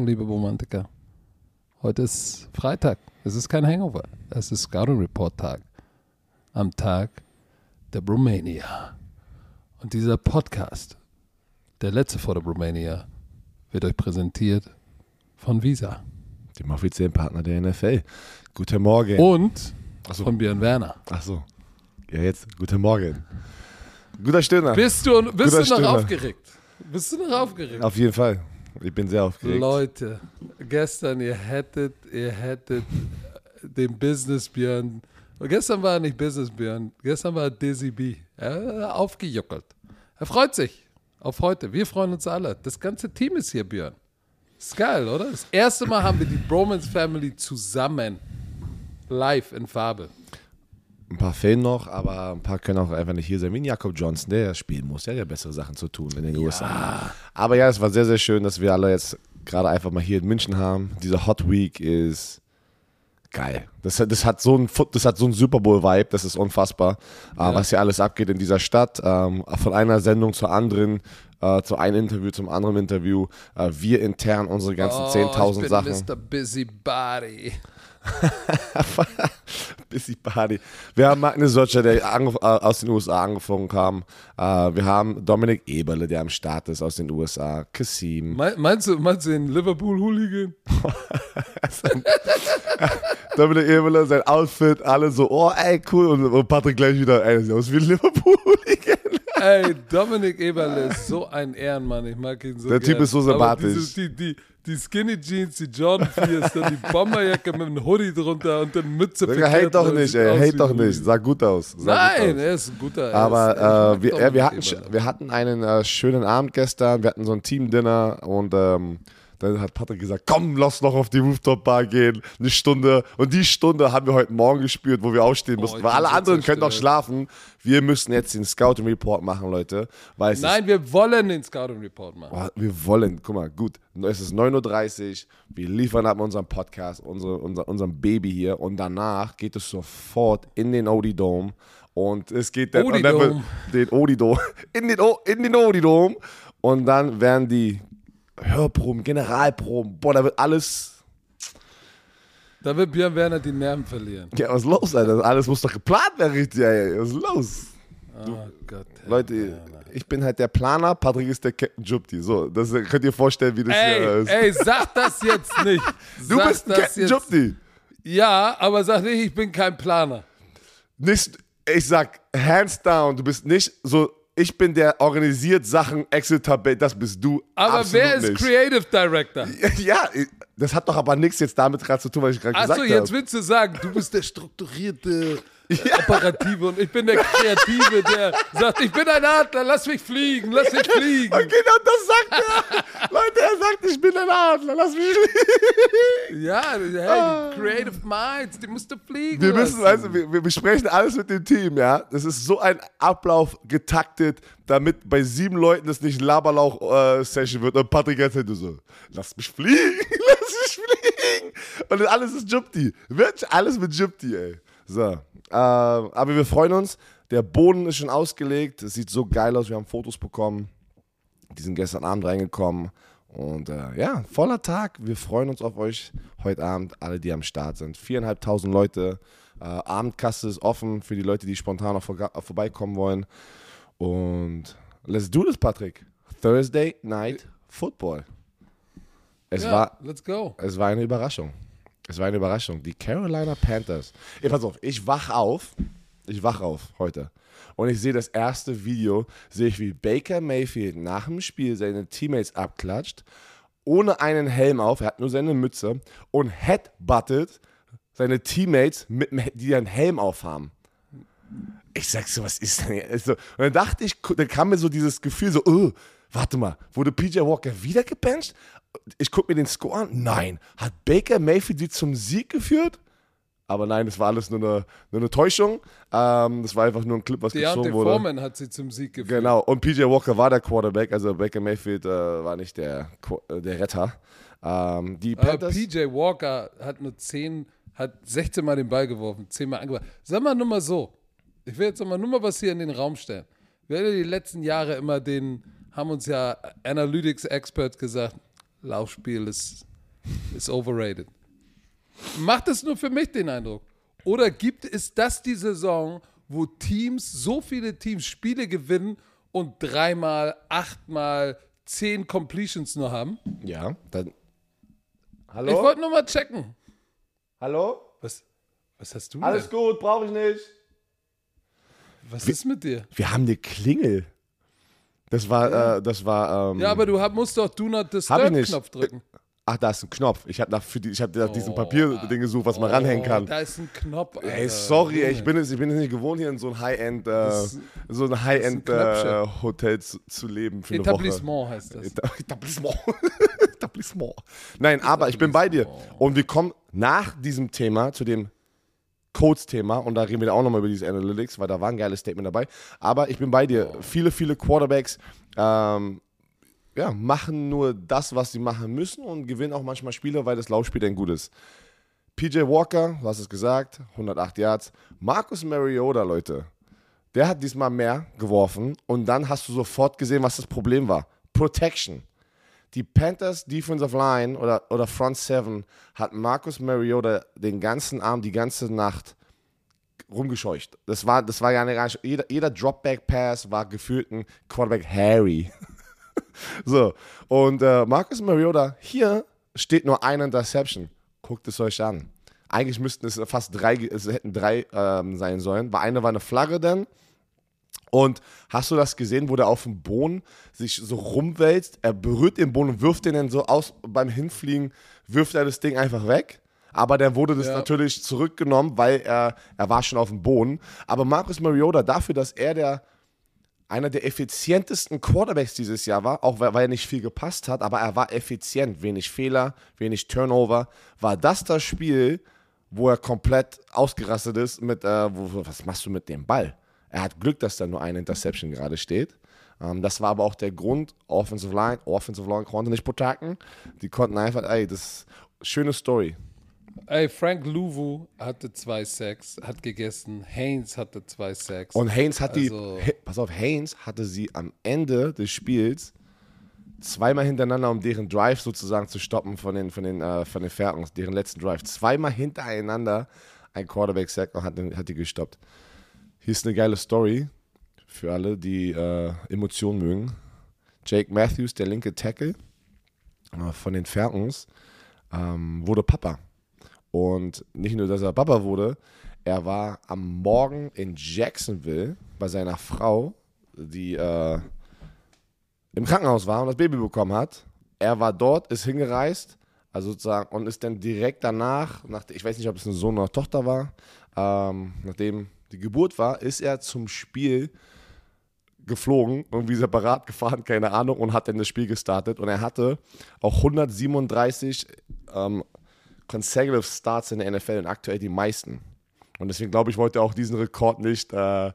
Morgen, liebe Romantiker. Heute ist Freitag. Es ist kein Hangover. Es ist Scouting Report Tag. Am Tag der Romania. Und dieser Podcast, der letzte vor der Romania, wird euch präsentiert von Visa. Dem offiziellen Partner der NFL. Guten Morgen. Und Achso. von Björn Werner. Ach so. Ja, jetzt. Guten Morgen. Guter Stirner. Bist du, bist Guter du noch Stimme. aufgeregt? Bist du noch aufgeregt? Auf jeden Fall. Ich bin sehr aufgeregt. Leute, gestern, ihr hättet, ihr hättet den Business Björn. Gestern war er nicht Business Björn, gestern war er Dizzy B. Er aufgejuckelt. Er freut sich auf heute. Wir freuen uns alle. Das ganze Team ist hier, Björn. Ist geil, oder? Das erste Mal haben wir die Bromance Family zusammen. Live in Farbe. Ein paar fehlen noch, aber ein paar können auch einfach nicht hier sein. Wie ein Jakob Johnson, der ja spielen muss. Der hat ja bessere Sachen zu tun in den USA. Aber ja, es war sehr, sehr schön, dass wir alle jetzt gerade einfach mal hier in München haben. Diese Hot Week ist geil. Das, hat- das, hat so ein, Foot- das hat so ein Super Bowl-Vibe, das ist unfassbar, äh, was hier alles abgeht in dieser Stadt. Ähm, von einer Sendung zur anderen, äh, zu einem Interview zum anderen Interview. Äh, wir intern unsere ganzen Oh, 10.000 ich bin Sachen. Mr. Busybody. Busy Party. Wir haben Magne Socha, der äh, aus den USA angefangen kam. Äh, wir haben Dominik Eberle, der am Start ist aus den USA. Kassim. Me- Meinst du, meinst du den Liverpool-Hooligan? Dominik Eberle, sein Outfit, alle so, oh, ey, cool. Und, Patrick gleich wieder, ey, das sieht aus wie ein Liverpool-Hooligan. Ey, Dominik Eberle ist so ein Ehrenmann. Ich mag ihn so Der gern. Typ ist so sympathisch. die, die, die Skinny Jeans, die Jordan 4 dann die Bomberjacke mit einem Hoodie drunter und dann Mütze Digga, hate doch nicht, ey, hate doch nicht. Sah gut aus. Sah gut Nein, aus. er ist ein guter. er Aber äh, wir, äh, wir, hatten, wir hatten einen äh, schönen Abend gestern. Wir hatten so ein Team-Dinner und ähm, dann hat Patrick gesagt, komm, lass noch auf die Rooftop-Bar gehen. Eine Stunde. Und die Stunde haben wir heute Morgen gespürt, wo wir aufstehen mussten. ich Weil alle anderen können noch schlafen. Wir müssen jetzt den Scouting-Report machen, Leute. Weil Nein, wir wollen den Scouting Report machen. oh, wir wollen, guck mal, gut. Es ist 9.30 Uhr. Wir liefern ab unserem Podcast, unsere, unser, unserem Baby hier. Und danach geht es sofort in den Odie-Dome. Und es geht dann, dann den Odidom, in den, O- in den Odidom und dann werden die Hörproben, Generalproben, boah, da wird alles, Da wird Björn Werner die Nerven verlieren. ja, was ist los, Alter? Alles muss doch geplant werden, richtig, ey. Was ist los? Oh Gott. Leute, ich bin halt der Planer, Patrick ist der Captain Jupti. So, das könnt ihr vorstellen, wie das hier Ey, ist. ey, sag das jetzt nicht. du sag bist ein Captain jetzt. Jupti. Ja, aber sag nicht, ich bin kein Planer. Nicht, ich sag, hands down, du bist nicht so, ich bin der organisiert Sachen, Excel-Tabelle, das bist du. Aber wer ist nicht. Creative Director? Ja, das hat doch aber nichts jetzt damit gerade zu tun, was ich gerade gesagt Achso, habe. jetzt willst du sagen, du bist der strukturierte, Operative und ich bin der Kreative, der sagt, ich bin ein Adler, lass mich fliegen, lass mich fliegen. Und genau das sagt er. Leute, er sagt, ich bin ein Adler, lass mich fliegen. Ja, hey, die Creative Minds, die musst du fliegen Wir müssen, lassen. also, wir, wir besprechen alles mit dem Team, ja. Das ist so ein Ablauf getaktet, damit bei sieben Leuten das nicht Laberlauch-Session wird. Und Patrick erzählt nur so, lass mich fliegen, lass mich fliegen. Und alles ist Jupti. Wirklich alles mit Jupti, ey. So, ähm, aber wir freuen uns. Der Boden ist schon ausgelegt. Es sieht so geil aus. Wir haben Fotos bekommen. Die sind gestern Abend reingekommen. Und äh, ja, voller Tag. Wir freuen uns auf euch heute Abend, alle, die am Start sind. Viereinhalbtausend Leute. Äh, Abendkasse ist offen für die Leute, die spontan noch äh, vorbeikommen wollen. Und let's do this, Patrick. Thursday Night Football. Es, ja, war, let's go. es war eine Überraschung. Es war eine Überraschung. Die Carolina Panthers. Ey, pass auf, ich wach auf. Ich wach auf heute. Und ich sehe das erste Video, sehe ich, wie Baker Mayfield nach dem Spiel seine Teammates abklatscht, ohne einen Helm auf, er hat nur seine Mütze und headbuttet seine Teammates, mit, die einen Helm aufhaben. Ich sag so, was ist denn hier? Und dann dachte ich, dann kam mir so dieses Gefühl, so, oh, warte mal, wurde PJ Walker wieder gebencht? Ich gucke mir den Score an. Nein. Hat Baker Mayfield sie zum Sieg geführt? Aber nein, das war alles nur eine, nur eine Täuschung. Ähm, das war einfach nur ein Clip, was Deontay gezogen wurde. Foreman hat sie zum Sieg geführt. Genau. Und PJ Walker war der Quarterback, also Baker Mayfield äh, war nicht der, äh, der Retter. Ähm, die Aber Panthers. PJ Walker hat nur 10, hat 16 Mal den Ball geworfen, 10 Mal angebracht. Sag mal nur mal so. Ich will jetzt mal nur mal was hier in den Raum stellen. Wir haben ja die letzten Jahre immer den, haben uns ja Analytics Experts gesagt, Laufspiel ist, ist overrated. Macht es nur für mich den Eindruck? Oder gibt es das die Saison, wo Teams, so viele Teams Spiele gewinnen und dreimal, achtmal, zehn Completions nur haben? Ja, dann. Ich Hallo? wollte nur mal checken. Hallo? Was, was hast du Alles denn? gut, brauche ich nicht. Was ist mit dir? Wir haben eine Klingel. Das war, äh, das war. Ähm, Ja, aber du hab, musst doch Do Not Hab ich Disturb nicht. Knopf drücken. Ach, da ist ein Knopf. Ich habe nach, für die, ich hab nach diesem Papierding gesucht, was man ranhängen Oh, kann. Da ist ein Knopf. Alter. Ey, sorry, ey, ich bin, es, ich bin es nicht gewohnt, hier in so ein High-End, äh, so ein High-End äh, Hotel zu, zu leben für eine Woche. Etablissement heißt das. Eta- Etablissement. Etablissement. Nein, aber ich bin bei dir. Und wir kommen nach diesem Thema zu dem Codes-Thema und da reden wir auch nochmal über diese Analytics, weil da war ein geiles Statement dabei. Aber ich bin bei dir. Viele, viele Quarterbacks ähm, ja, machen nur das, was sie machen müssen und gewinnen auch manchmal Spiele, weil das Laufspiel dann gut ist. PJ Walker, du hast es gesagt, 108 Yards. Marcus Mariota, Leute, der hat diesmal mehr geworfen und dann hast du sofort gesehen, was das Problem war. Protection. Die Panthers Defensive Line oder, oder Front Seven hat Marcus Mariota den ganzen Abend, die ganze Nacht rumgescheucht. Das war, das war ja eine, jeder, jeder Dropback-Pass war gefühlt ein Quarterback Harry. so, und äh, Marcus Mariota, hier steht nur eine Interception. Guckt es euch an. Eigentlich müssten es fast drei, es hätten drei ähm, sein sollen, weil eine war eine Flagge dann. Und hast du das gesehen, wo der auf dem Boden sich so rumwälzt? Er berührt den Boden und wirft den dann so aus, beim Hinfliegen wirft er das Ding einfach weg. Aber dann wurde das Ja. natürlich zurückgenommen, weil er, er war schon auf dem Boden. Aber Marcus Mariota, dafür, dass er der einer der effizientesten Quarterbacks dieses Jahr war, auch weil, weil er nicht viel gepasst hat, aber er war effizient, wenig Fehler, wenig Turnover, war das das Spiel, wo er komplett ausgerastet ist mit, äh, wo- was machst du mit dem Ball? Er hat Glück, dass da nur eine Interception gerade steht. Ähm, das war aber auch der Grund, Offensive Line, Offensive Line konnte nicht protecten. Die konnten einfach, ey, das ist schöne Story. Ey, Frank Louvu hatte zwei Sacks, hat gegessen. Haynes hatte zwei Sacks. Und Haynes hat Also- die, pass auf, Haynes hatte sie am Ende des Spiels zweimal hintereinander, um deren Drive sozusagen zu stoppen von den, von den, äh, von den Falcons, deren letzten Drive. Zweimal hintereinander ein Quarterback-Sack und hat, hat die gestoppt. Ist eine geile Story für alle, die äh, Emotionen mögen. Jake Matthews, der linke Tackle äh, von den Falcons, ähm, wurde Papa. Und nicht nur, dass er Papa wurde, er war am Morgen in Jacksonville bei seiner Frau, die äh, im Krankenhaus war und das Baby bekommen hat. Er war dort, ist hingereist, also sozusagen, und ist dann direkt danach, nach, ich weiß nicht, ob es ein Sohn oder Tochter war, ähm, nachdem die Geburt war, ist er zum Spiel geflogen, irgendwie separat gefahren, keine Ahnung, und hat dann das Spiel gestartet. Und er hatte auch 137 ähm, consecutive Starts in der NFL und aktuell die meisten. Und deswegen glaube ich, wollte er auch diesen Rekord nicht. Äh, äh,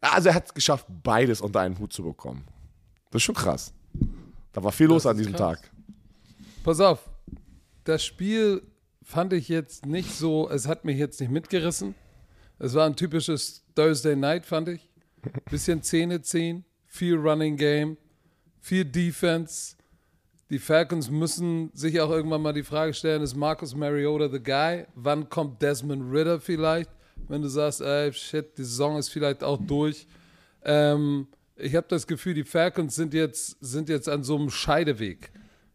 also er hat es geschafft, beides unter einen Hut zu bekommen. Das ist schon krass. Da war viel los Das an ist diesem krass. Tag. Pass auf, das Spiel fand ich jetzt nicht so, es hat mich jetzt nicht mitgerissen. Es war ein typisches Thursday Night, fand ich. Bisschen Zähne ziehen, viel Running Game, viel Defense. Die Falcons müssen sich auch irgendwann mal die Frage stellen, ist Marcus Mariota the guy? Wann kommt Desmond Ritter vielleicht? Wenn du sagst, ey, shit, die Saison ist vielleicht auch durch. Ähm, ich habe das Gefühl, die Falcons sind jetzt, sind jetzt an so einem Scheideweg.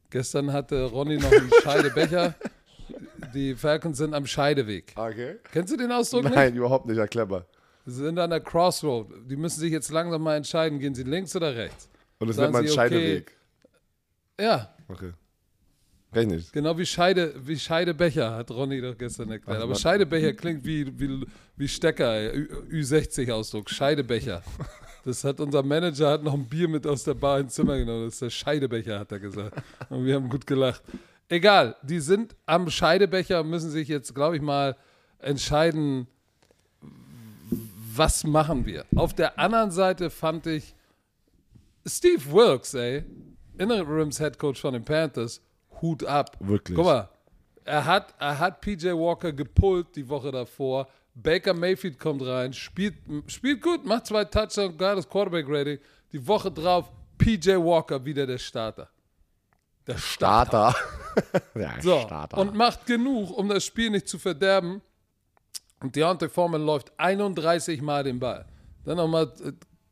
Gestern hatte Ronny noch einen Scheidebecher. Die Falcons sind am Scheideweg. Okay. Kennst du den Ausdruck nicht? Nein, überhaupt nicht, ja clever. Sie sind an der Crossroad. Die müssen sich jetzt langsam mal entscheiden, gehen sie links oder rechts. Und das Sagen nennt man Sie, okay. Scheideweg. Ja, Okay. Ich nicht. genau wie Scheide, wie Scheidebecher, hat Ronny doch gestern erklärt. Ach, Aber Mann. Scheidebecher klingt wie, wie, wie Stecker, ey. Ü- Ü60-Ausdruck, Scheidebecher. Das hat unser Manager hat noch ein Bier mit aus der Bar ins Zimmer genommen. Das ist der Scheidebecher, hat er gesagt. Und wir haben gut gelacht. Egal, die sind am Scheidebecher müssen sich jetzt, glaube ich mal, entscheiden, was machen wir. Auf der anderen Seite fand ich Steve Wilkes, ey, Interims Head Coach von den Panthers, Hut ab. Wirklich. Guck mal, er hat, er hat PJ Walker gepullt die Woche davor. Baker Mayfield kommt rein, spielt, spielt gut, macht zwei Touchdowns, geiles Quarterback-Rating. Die Woche drauf PJ Walker wieder der Starter. Der Starter. Starter. So, Starter. und macht genug, um das Spiel nicht zu verderben. Und Deontay Foreman läuft 31 Mal den Ball. Dann nochmal,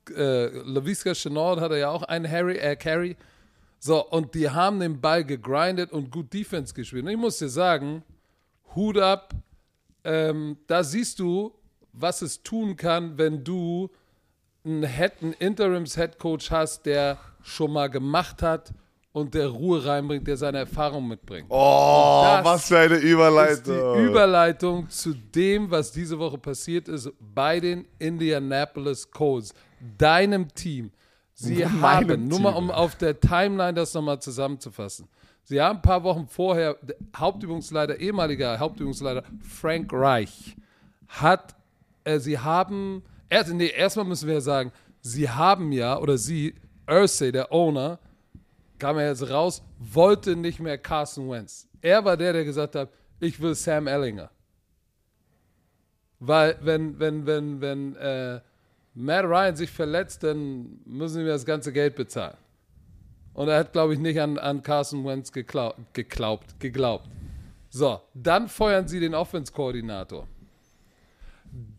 äh, äh, LaVisca Chenault hatte ja auch einen Harry, äh, Carry. So, und die haben den Ball gegrindet und gut Defense gespielt. Und ich muss dir sagen, Hut ab, ähm, da siehst du, was es tun kann, wenn du einen, Head, einen Interims-Head-Coach hast, der schon mal gemacht hat und der Ruhe reinbringt, der seine Erfahrung mitbringt. oh, was für eine ist die Überleitung. Überleitung zu dem, was diese Woche passiert ist bei den Indianapolis Colts, deinem Team. Sie Meinem haben, nur mal um auf der Timeline das nochmal zusammenzufassen, sie haben ein paar Wochen vorher, Hauptübungsleiter, ehemaliger Hauptübungsleiter Frank Reich, hat, äh, sie haben, erst, nee, erstmal müssen wir ja sagen, sie haben ja, oder sie, Ursay, der Owner, kam er jetzt raus, wollte nicht mehr Carson Wentz. Er war der, der gesagt hat, ich will Sam Ellinger. Weil wenn, wenn, wenn, wenn äh, Matt Ryan sich verletzt, dann müssen wir das ganze Geld bezahlen. Und er hat, glaube ich, nicht an, an Carson Wentz geklau geglaubt, geglaubt. So, dann feuern sie den Offense-Koordinator.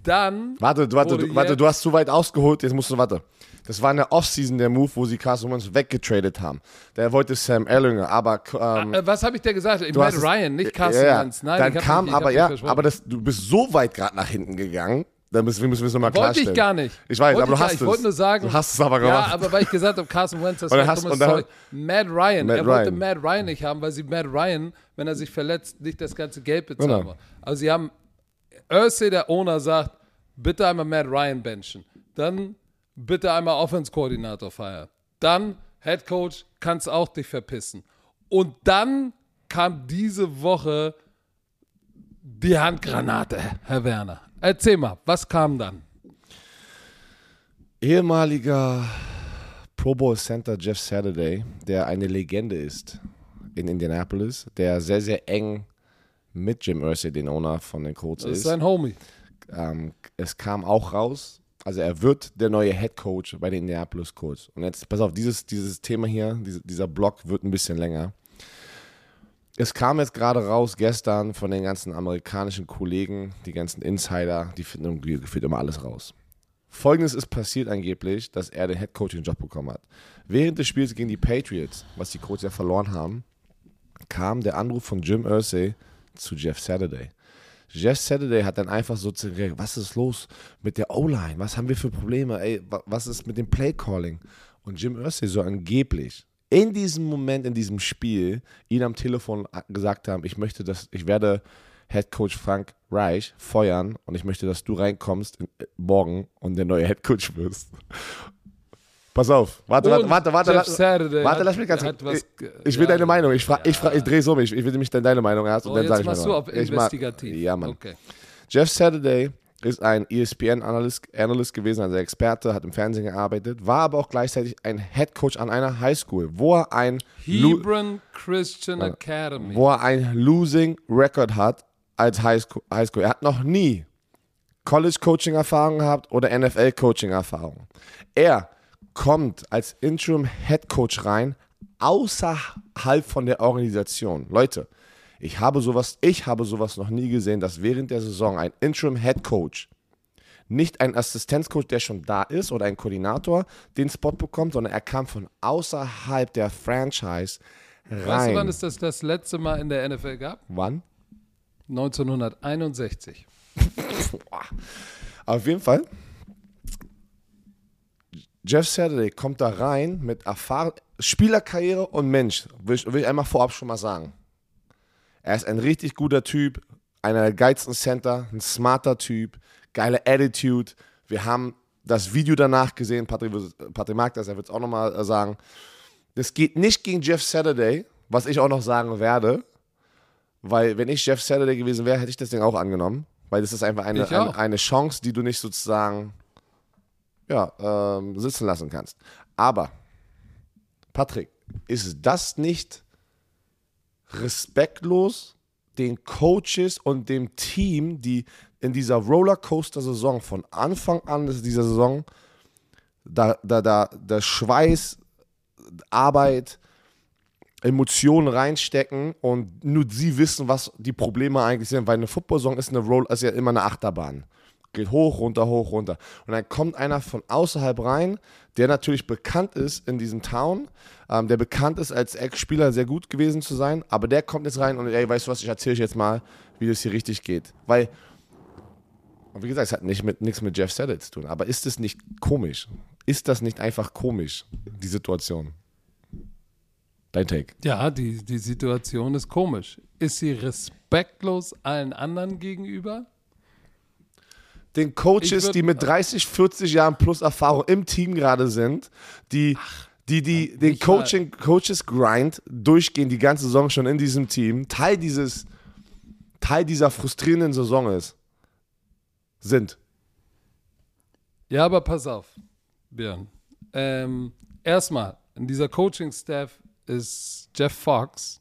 Dann. Warte, warte, warte, du hast zu weit ausgeholt, jetzt musst du, warte. Das war in der Offseason der Move, wo sie Carson Wentz weggetradet haben. Der wollte Sam Ellinger, aber ähm, Äh, was habe ich dir gesagt? Ich es- Ryan, nicht Carson ja. Wentz. Nein, Dann ich kam nicht, ich aber, ja, aber das, du bist so weit gerade nach hinten gegangen, da müssen, wir müssen es nochmal Wollte klarstellen. ich gar nicht. Ich weiß, Wollte aber du ich hast gar- es. Ich wollte nur sagen. Du hast es aber gemacht. Ja, aber weil ich gesagt habe, Carson Wentz, das war hast- dumme und dann- Story. Matt Ryan, Matt er wollte Ryan. Matt Ryan nicht haben, weil sie Matt Ryan, wenn er sich verletzt, nicht das ganze Geld bezahlen Genau. Also sie haben, Ursay, der Owner, sagt, bitte einmal Matt Ryan benchen. Dann bitte einmal Offense-Koordinator feiern. Dann Head Coach, kannst auch dich verpissen. Und dann kam diese Woche die Handgranate, Herr Werner. Erzähl mal, was kam dann? Ehemaliger Pro Bowl Center Jeff Saturday, der eine Legende ist in Indianapolis, der sehr, sehr eng mit Jim Irsay, den Owner von den Colts, Das ist ist. sein Homie. ähm, es kam auch raus, also er wird der neue Head Coach bei den Indianapolis Colts. Und jetzt, pass auf, dieses, dieses Thema hier, diese, dieser Block wird ein bisschen länger. Es kam jetzt gerade raus gestern von den ganzen amerikanischen Kollegen, die ganzen Insider, die finden gefühlt immer alles raus. Folgendes ist passiert angeblich, dass er den Head Coaching Job bekommen hat. Während des Spiels gegen die Patriots, was die Colts ja verloren haben, kam der Anruf von Jim Irsay zu Jeff Saturday. Jeff Saturday hat dann einfach so zu reagieren, was ist los mit der O-Line? Was haben wir für Probleme? Ey, wa- was ist mit dem Play-Calling? Und Jim Irsay soll angeblich in diesem Moment, in diesem Spiel, ihn am Telefon gesagt haben, ich möchte, dass, ich werde Head Coach Frank Reich feuern und ich möchte, dass du reinkommst in, äh, morgen und der neue Head Coach wirst. Pass auf, warte, warte, warte, warte, Jeff lass, Saturday warte, lass mich ganz was ich, will deine Meinung. Ich frage, ich, ich drehe es um. Ich, ich will nämlich dann deine Meinung erst und Oh, dann sage ich machst du auf investigativ. Ja, Mann. Jeff Saturday ist ein ESPN-Analyst Analyst gewesen, also Experte, hat im Fernsehen gearbeitet, war aber auch gleichzeitig ein Head Coach an einer Highschool, wo er ein Lo- Hebron Christian Academy. wo er ein Losing Record hat als Highschool. Highschool. Er hat noch nie College-Coaching-Erfahrung gehabt oder NFL-Coaching-Erfahrung. Er kommt als Interim Head Coach rein, außerhalb von der Organisation. Leute, ich habe sowas, ich habe sowas noch nie gesehen, dass während der Saison ein Interim Head Coach nicht ein Assistenzcoach, der schon da ist oder ein Koordinator den Spot bekommt, sondern er kam von außerhalb der Franchise rein. Weißt du, wann es das das letzte Mal in der NFL gab? wann? 1961. Auf jeden Fall. Jeff Saturday kommt da rein mit Erfahrung, Spielerkarriere und Mensch, will ich, will ich einmal vorab schon mal sagen. Er ist ein richtig guter Typ, einer der geilsten Center, ein smarter Typ, geile Attitude. Wir haben das Video danach gesehen, Patrick, Patrick mag das, er wird es auch nochmal äh, sagen. Das geht nicht gegen Jeff Saturday, was ich auch noch sagen werde, weil wenn ich Jeff Saturday gewesen wäre, hätte ich das Ding auch angenommen, weil das ist einfach eine, eine Chance, die du nicht sozusagen ja, ähm, sitzen lassen kannst. Aber, Patrick, ist das nicht respektlos den Coaches und dem Team, die in dieser Rollercoaster-Saison von Anfang an dieser Saison da, da, da, der Schweiß, Arbeit, Emotionen reinstecken und nur sie wissen, was die Probleme eigentlich sind, weil eine Football-Song ist ist ja immer eine Achterbahn. Geht hoch, runter, hoch, runter. Und dann kommt einer von außerhalb rein, der natürlich bekannt ist in diesem Town, ähm, der bekannt ist als Ex-Spieler sehr gut gewesen zu sein, aber der kommt jetzt rein und ey, weißt du was, ich erzähle euch jetzt mal, wie das hier richtig geht. Weil, und wie gesagt, es hat nicht mit, nichts mit Jeff Saddle zu tun, aber ist es nicht komisch? Ist das nicht einfach komisch, die Situation? Dein Take. Ja, die, die Situation ist komisch. Ist sie respektlos allen anderen gegenüber? Den Coaches, würd- die mit 30, 40 Jahren plus Erfahrung im Team gerade sind, die, die, die den. Coaching, Coaches Grind durchgehen, die ganze Saison schon in diesem Team, Teil dieses, Teil dieser frustrierenden Saison ist, sind. Ja, aber pass auf, Björn. Ähm, erstmal, in dieser Coaching-Staff ist Jeff Fox,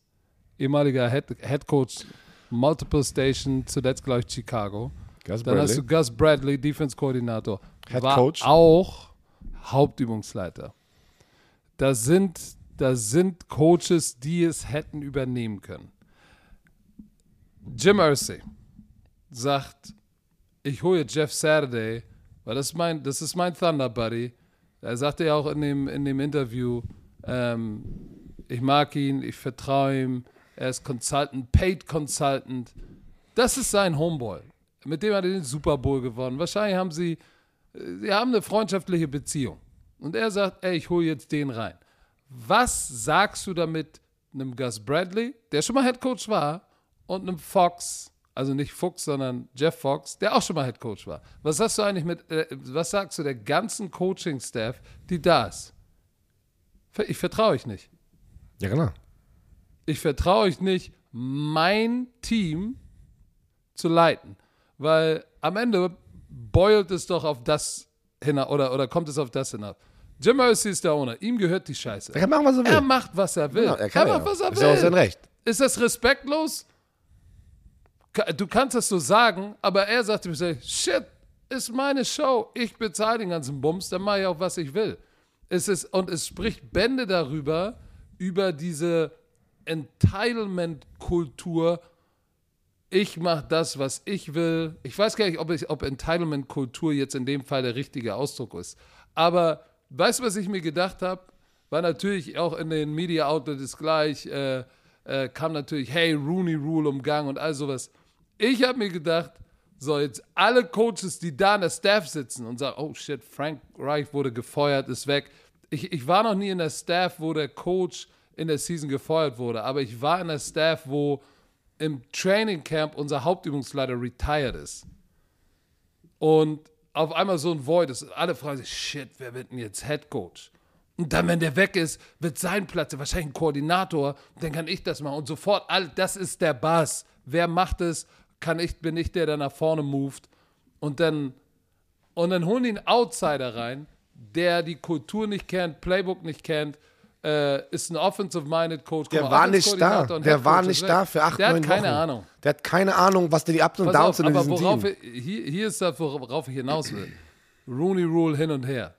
ehemaliger Head, Head Coach, Multiple Station, zuletzt, glaube ich, Chicago. Gus Dann hast du Gus Bradley, Defense-Koordinator. Head war Coach. auch Hauptübungsleiter. Das sind, das sind Coaches, die es hätten übernehmen können. Jim Irsay sagt, ich hole Jeff Saturday, weil das ist mein, das ist mein Thunder Buddy. Er sagte ja auch in dem, in dem Interview, ähm, ich mag ihn, ich vertraue ihm, er ist Consultant, Paid Consultant. Das ist sein Homeboy. Mit dem hat er den Super Bowl gewonnen. Wahrscheinlich haben sie, äh, sie haben eine freundschaftliche Beziehung. Und er sagt, ey, ich hole jetzt den rein. Was sagst du damit einem Gus Bradley, der schon mal Head Coach war, und einem Fox, also nicht Fuchs, sondern Jeff Fox, der auch schon mal Head Coach war? Was sagst du eigentlich mit, äh, was sagst du der ganzen Coaching-Staff, die da ist? Ich vertraue euch nicht. Ja, genau. Ich vertraue euch nicht, mein Team zu leiten. Weil am Ende beult es doch auf das hinaus oder, oder kommt es auf das hinaus. Jim Mercy ist der Owner. Ihm gehört die Scheiße. Er kann machen, was er will. Er macht, was er will. Genau, er kann macht, ja. was er Ist ja auch sein will. Recht. Ist das respektlos? Du kannst das so sagen, aber er sagt mir, shit, ist meine Show. Ich bezahle den ganzen Bums, dann mache ich auch, was ich will. Es ist, und es spricht Bände darüber, über diese Entitlement-Kultur. Ich mache das, was ich will. Ich weiß gar nicht, ob, ich, ob Entitlement-Kultur jetzt in dem Fall der richtige Ausdruck ist. Aber weißt du, was ich mir gedacht habe? War natürlich auch in den Media Outlets gleich, äh, äh, kam natürlich, hey, Rooney Rule umgangen und all sowas. Ich habe mir gedacht, so jetzt alle Coaches, die da in der Staff sitzen und sagen, oh shit, Frank Reich wurde gefeuert, ist weg. Ich, ich war noch nie in der Staff, wo der Coach in der Season gefeuert wurde, aber ich war in der Staff, wo im Training Camp unser Hauptübungsleiter retired ist. Und auf einmal so ein Void ist. Alle fragen sich, shit, wer wird denn jetzt Head Coach? Und dann, wenn der weg ist, wird sein Platz, wahrscheinlich ein Koordinator, dann kann ich das machen. Und sofort, all, das ist der Bass. Wer macht es? Kann ich, bin ich der, der nach vorne moved. Und dann, und dann holen die einen Outsider rein, der die Kultur nicht kennt, Playbook nicht kennt, äh, ist ein Offensive-Minded Coach. Der war nicht da. Der war nicht da für acht, Der hat neun keine Wochen. Ahnung. Der hat keine Ahnung, was die Ups und Downs sind in aber diesem worauf Team. ich, hier, hier ist das, worauf ich hinaus will. Rooney Rule hin und her.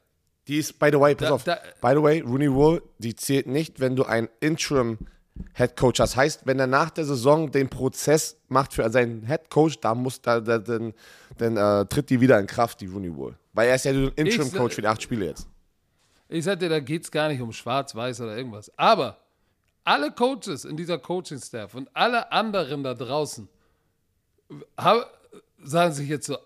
Die ist, by the way, pass Da- auf, da- by the way, Rooney Rule, die zählt nicht, wenn du einen Interim Head Coach hast. Heißt, wenn er nach der Saison den Prozess macht für seinen Head Coach, da muss da, da dann, dann äh, tritt die wieder in Kraft, die Rooney Rule. Weil er ist ja der Interim Ich- Coach für die acht Spiele jetzt. Ich sagte, da geht es gar nicht um Schwarz-Weiß oder irgendwas. Aber alle Coaches in dieser Coaching-Staff und alle anderen da draußen hab, sagen sich jetzt so,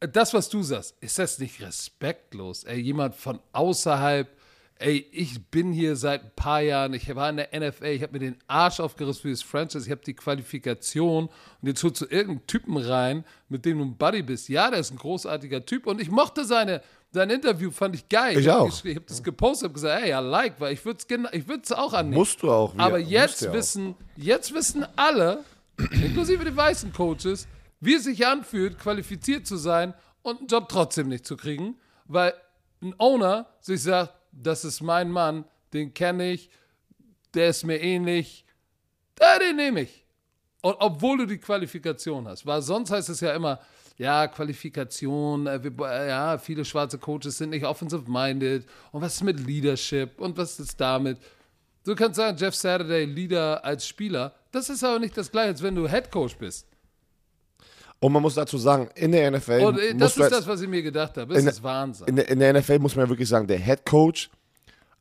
das, was du sagst, ist das nicht respektlos? Ey, jemand von außerhalb, ey, ich bin hier seit ein paar Jahren, ich war in der NFL, ich habe mir den Arsch aufgerissen für das Franchise, ich habe die Qualifikation und jetzt holst du irgendeinen Typen rein, mit dem du ein Buddy bist. Ja, der ist ein großartiger Typ und ich mochte seine, sein Interview, fand ich geil. Ich hab auch. Ich habe das gepostet, habe gesagt, ey, I like, weil ich würde es ich würd's auch annehmen. Musst du auch. Aber musst jetzt ja auch. wissen, jetzt wissen alle, inklusive die weißen Coaches, wie es sich anfühlt, qualifiziert zu sein und einen Job trotzdem nicht zu kriegen, weil ein Owner sich sagt, das ist mein Mann, den kenne ich, der ist mir ähnlich, ja, den nehme ich. Und obwohl du die Qualifikation hast, weil sonst heißt es ja immer, ja, Qualifikation, äh, wir, äh, ja, viele schwarze Coaches sind nicht offensive-minded und was ist mit Leadership und was ist damit? Du kannst sagen, Jeff Saturday Leader als Spieler. Das ist aber nicht das gleiche, als wenn du Head Coach bist. Und man muss dazu sagen, in der NFL. Und äh, das ist das, was ich mir gedacht habe. Das in, ist Wahnsinn. In der, in der NFL muss man ja wirklich sagen, der Head Coach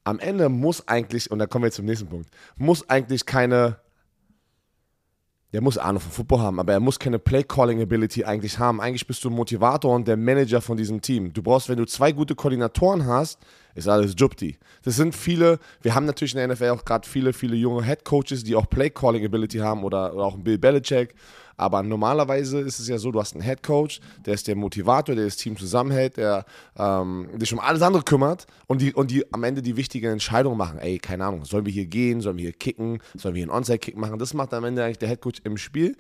am Ende muss eigentlich, und da kommen wir jetzt zum nächsten Punkt, muss eigentlich keine, der muss Ahnung von Football haben, aber er muss keine Play-Calling-Ability eigentlich haben. Eigentlich bist du ein Motivator und der Manager von diesem Team. Du brauchst, wenn du zwei gute Koordinatoren hast, ist alles Jupti. Das sind viele, wir haben natürlich in der NFL auch gerade viele, viele junge Head Coaches, die auch Play-Calling-Ability haben oder, oder auch Bill Belichick. Aber normalerweise ist es ja so, du hast einen Head Coach, der ist der Motivator, der das Team zusammenhält, der ähm, sich um alles andere kümmert und die, und die am Ende die wichtigen Entscheidungen machen. Ey, keine Ahnung, sollen wir hier gehen, sollen wir hier kicken, sollen wir hier einen Onside-Kick machen? Das macht am Ende eigentlich der Head Coach im Spiel.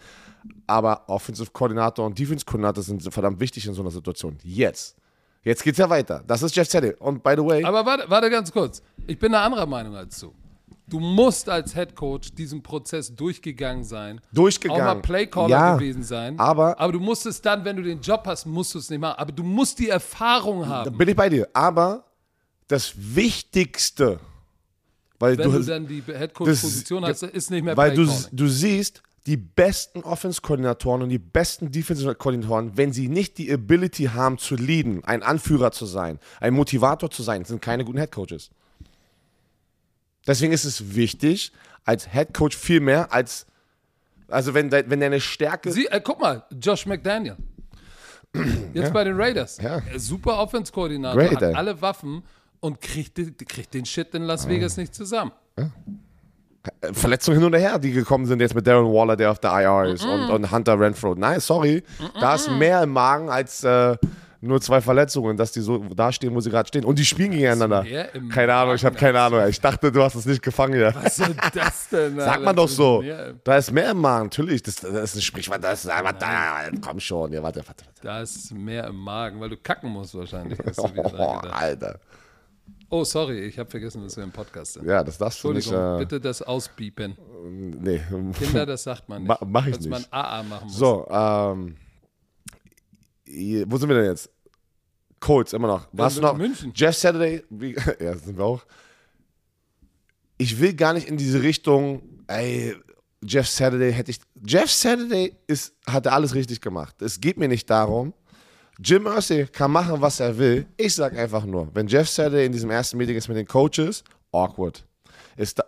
Aber Offensive Koordinator und Defense Koordinator sind verdammt wichtig in so einer Situation. Jetzt. Jetzt geht's ja weiter. Das ist Jeff Saturday. Und by the way, Aber warte, warte ganz kurz. Ich bin eine anderer Meinung als du. Du musst als Head Coach diesen Prozess durchgegangen sein. Durchgegangen. Auch mal Playcaller Ja, gewesen sein. aber- aber du musst es dann, wenn du den Job hast, musst du es nicht machen. Aber du musst die Erfahrung da haben. bin ich bei dir. Aber das Wichtigste, weil Wenn du, du dann die Head Coach-Position hast, ist nicht mehr weil du, du siehst, die besten Offense-Koordinatoren und die besten Defensive-Koordinatoren, wenn sie nicht die Ability haben zu leaden, ein Anführer zu sein, ein Motivator zu sein, sind keine guten Head-Coaches. Deswegen ist es wichtig, als Head-Coach viel mehr als, also wenn, de- wenn deine Stärke Sie, äh, guck mal, Josh McDaniel. Jetzt bei den Raiders. Ja. Äh, Super Offense-Koordinator, hat alle Waffen und kriegt, kriegt den Shit in Las Vegas nicht zusammen. Verletzungen hin und her, die gekommen sind jetzt mit Darren Waller, der auf der IR ist, und, und Hunter Renfro. Nein, sorry, da ist mehr im Magen als äh, nur zwei Verletzungen, dass die so da stehen, wo sie gerade stehen. Und die spielen gegeneinander. Keine Ahnung, ich habe keine Ahnung. Ich dachte, du hast es nicht gefangen hier. Was soll das denn? Sagt Alter? man doch so. Ja, Da ist mehr im Magen, natürlich. Das, das ist ein Sprichwort. Das ist einfach da. Komm schon. Ja, warte, warte. warte. Da ist mehr im Magen, weil du kacken musst wahrscheinlich. Oh. Alter. oh, sorry, ich habe vergessen, dass wir im Podcast sind. Ja, das darfst du nicht. Entschuldigung, Äh, bitte das auspiepen. nee. Kinder, das sagt man nicht. Ma- mach ich Falls man nicht. AA machen muss. So, ähm. Wo sind wir denn jetzt? Colts, immer noch. Warst du noch? München. Jeff Saturday, wie, ja, sind wir auch. Ich will gar nicht in diese Richtung, ey, Jeff Saturday hätte ich. Jeff Saturday ist, hatte alles richtig gemacht. Es geht mir nicht darum. Jim Irsay kann machen, was er will. Ich sag einfach nur, wenn Jeff Saturday in diesem ersten Meeting ist mit den Coaches, awkward. Ist da,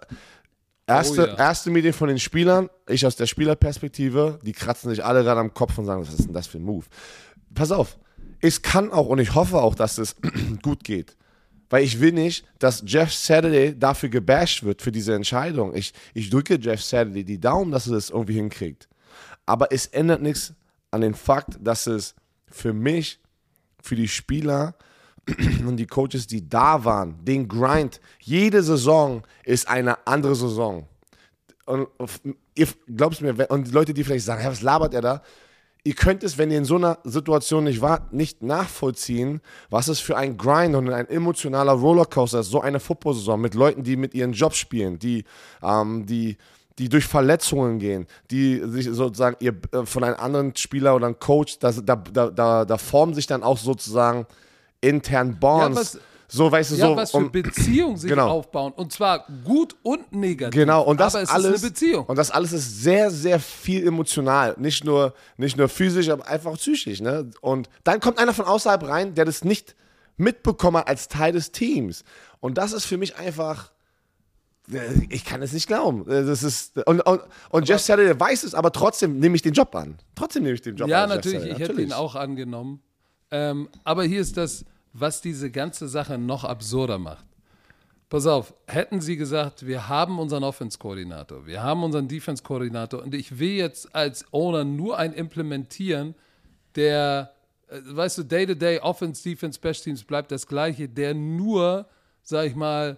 erste, Oh ja. erste Meeting von den Spielern, ich aus der Spielerperspektive, die kratzen sich alle gerade am Kopf und sagen, was ist denn das für ein Move? Pass auf, es kann auch und ich hoffe auch, dass es gut geht. Weil ich will nicht, dass Jeff Saturday dafür gebasht wird für diese Entscheidung. Ich, ich drücke Jeff Saturday die Daumen, dass er das irgendwie hinkriegt. Aber es ändert nichts an den Fakt, dass es für mich, für die Spieler und die Coaches, die da waren, den Grind, jede Saison ist eine andere Saison. Und ihr glaubst mir, und Leute, die vielleicht sagen, was labert er da? Ihr könnt es, wenn ihr in so einer Situation nicht wart, nicht nachvollziehen, was es für ein Grind und ein emotionaler Rollercoaster ist, so eine Football-Saison mit Leuten, die mit ihren Jobs spielen, die, ähm, die, die durch Verletzungen gehen, die sich sozusagen ihr, äh, von einem anderen Spieler oder einem Coach, das, da, da, da, da formen sich dann auch sozusagen intern Bonds. was- so, weißt du, Ja, so. was für um- Beziehungen sich Genau. aufbauen. Und zwar gut und negativ. Genau, und das aber es alles. ist eine Beziehung. Und das alles ist sehr, sehr viel emotional. Nicht nur, nicht nur physisch, aber einfach psychisch. Ne? Und dann kommt einer von außerhalb rein, der das nicht mitbekommen hat als Teil des Teams. Und das ist für mich einfach. äh, Ich kann es nicht glauben. Äh, Das ist, und und, und Jeff Saturday weiß es, aber trotzdem nehme ich den Job an. Trotzdem nehme ich den Job ja, an. Jeff natürlich, ich hätte ihn auch angenommen. Ähm, aber hier ist das, was diese ganze Sache noch absurder macht. Pass auf, hätten sie gesagt, wir haben unseren Offense-Koordinator, wir haben unseren Defense-Koordinator und ich will jetzt als Owner nur einen implementieren, der, äh, weißt du, Day-to-Day, Offense, Defense, Special Teams bleibt das gleiche, der nur, sag ich mal,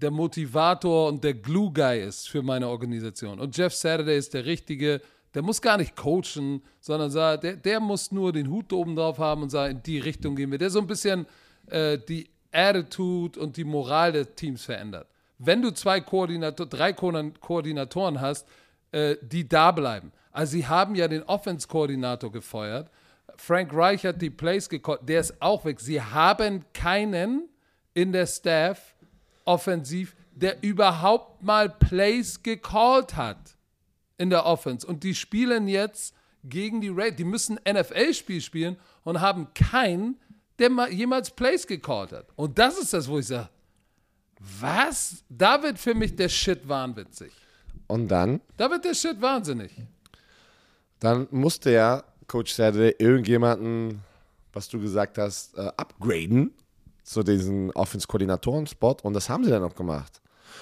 der Motivator und der Glue-Guy ist für meine Organisation. Und Jeff Saturday ist der Richtige, der muss gar nicht coachen, sondern der, der muss nur den Hut oben drauf haben und sagen, in die Richtung gehen wir. Der so ein bisschen äh, die Attitude und die Moral des Teams verändert. Wenn du zwei Koordinator, drei Ko Koordinatoren hast, äh, die da bleiben. Also sie haben ja den Offense-Koordinator gefeuert. Frank Reich hat die Plays gekocht, der ist auch weg. Sie haben keinen in der Staff offensiv, der überhaupt mal Plays gecallt hat in der Offense. Und die spielen jetzt gegen die Raiders. Die müssen NFL-Spiel spielen und haben keinen, der mal jemals Plays gecallt hat. Und das ist das, wo ich sage, was? Da wird für mich der Shit wahnwitzig. Und dann? Da wird der Shit wahnsinnig. Dann musste ja Coach Saturday irgendjemanden, was du gesagt hast, äh, upgraden zu diesem Offense-Koordinatoren-Spot. Und das haben sie dann auch gemacht.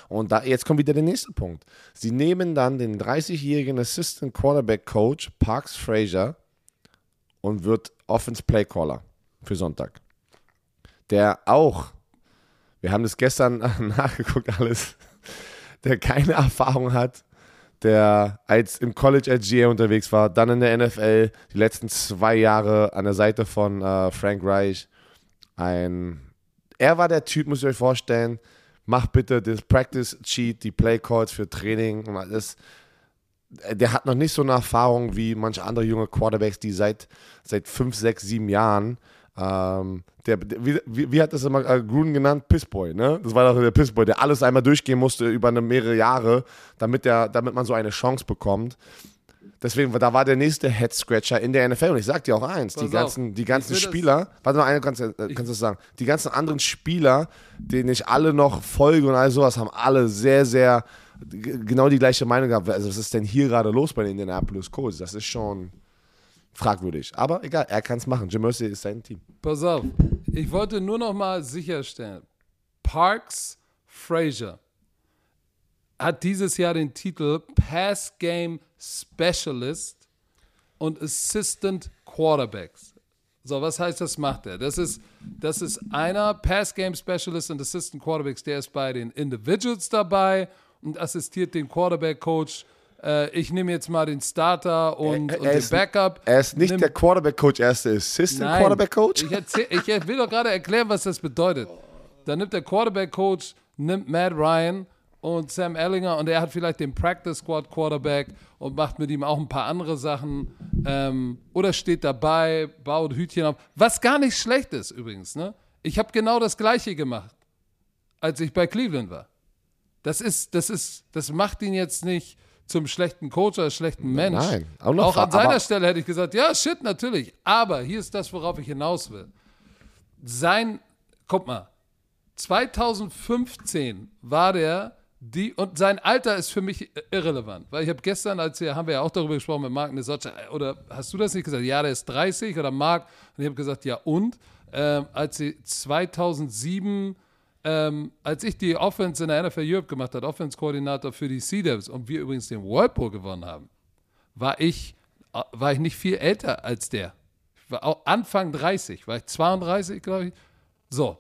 Und da, jetzt kommt wieder der nächste Punkt. Sie nehmen dann den 30-jährigen Assistant Quarterback Coach Parks Frazier und wird Offense Play Caller für Sonntag. Der auch, wir haben das gestern nachgeguckt alles, der keine Erfahrung hat, der als im College als GA unterwegs war, dann in der NFL, die letzten zwei Jahre an der Seite von äh, Frank Reich. Ein, er war der Typ, muss ich euch vorstellen, mach bitte das Practice Cheat, die Play Calls für Training und alles. Der hat noch nicht so eine Erfahrung wie manche andere junge Quarterbacks, die seit, seit fünf, sechs, sieben Jahren ähm, der, wie, wie, hat das immer äh, Gruden genannt? Pissboy, ne? Das war doch der Pissboy, der alles einmal durchgehen musste über eine mehrere Jahre, damit, der, damit man so eine Chance bekommt. Deswegen, da war der nächste Head-Scratcher in der NFL. Und ich sag dir auch eins, die ganzen, die ganzen Spieler, warte mal, eine kannst, äh, kannst du sagen, die ganzen anderen Spieler, denen ich alle noch folge und all sowas, haben alle sehr, sehr genau die gleiche Meinung gehabt. Also, was ist denn hier gerade los bei den Indianapolis Colts? Das ist schon fragwürdig. Aber egal, er kann es machen. Jim Mercy ist sein Team. Pass auf, ich wollte nur noch mal sicherstellen, Parks Frazier hat dieses Jahr den Titel Pass Game Specialist und Assistant Quarterbacks. So, was heißt das macht er? Das ist, das ist einer Pass Game Specialist und Assistant Quarterbacks, der ist bei den Individuals dabei und assistiert den Quarterback Coach äh, ich nehme jetzt mal den Starter und, er, er und den Backup. Er ist nicht Nimm, der Quarterback-Coach, er ist der Assistant Quarterback-Coach. Ich, ich will doch gerade erklären, was das bedeutet. Dann nimmt der Quarterback-Coach, nimmt Matt Ryan und Sam Ellinger und er hat vielleicht den Practice Squad Quarterback und macht mit ihm auch ein paar andere Sachen ähm, oder steht dabei, baut Hütchen auf, was gar nicht schlecht ist übrigens. Ne? Ich habe genau das Gleiche gemacht, als ich bei Cleveland war. Das ist, das ist, das macht ihn jetzt nicht zum schlechten Coach oder schlechten Mensch. Nein, auch, auch an seiner Stelle hätte ich gesagt, ja, shit, natürlich. Aber hier ist das, worauf ich hinaus will. Sein, guck mal, 2015 war der die, und sein Alter ist für mich irrelevant, weil ich habe gestern, als wir, haben wir ja auch darüber gesprochen mit Marc Nesocca, oder hast du das nicht gesagt? Ja, der ist 30 oder Marc, und ich habe gesagt, ja und? Ähm, als sie 2007 ähm, als ich die Offense in der NFL Europe gemacht habe, Offense-Koordinator für die Sea Devils und wir übrigens den Whirlpool gewonnen haben, war ich, äh, war ich nicht viel älter als der. Ich war auch Anfang 30, war ich 32, glaube ich. So.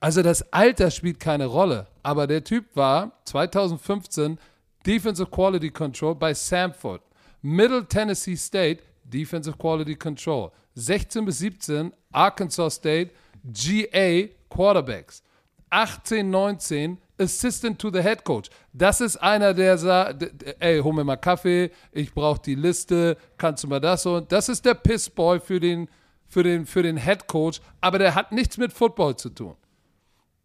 Also das Alter spielt keine Rolle, aber der Typ war 2015 Defensive Quality Control bei Samford. Middle Tennessee State Defensive Quality Control. 16 bis 17 Arkansas State GA Quarterbacks. 18, 19 Assistant to the Head Coach. Das ist einer, der sagt, ey, hol mir mal Kaffee, ich brauche die Liste, kannst du mal das so. Das ist der Pissboy für den, für, den, für den Head Coach, aber der hat nichts mit Football zu tun.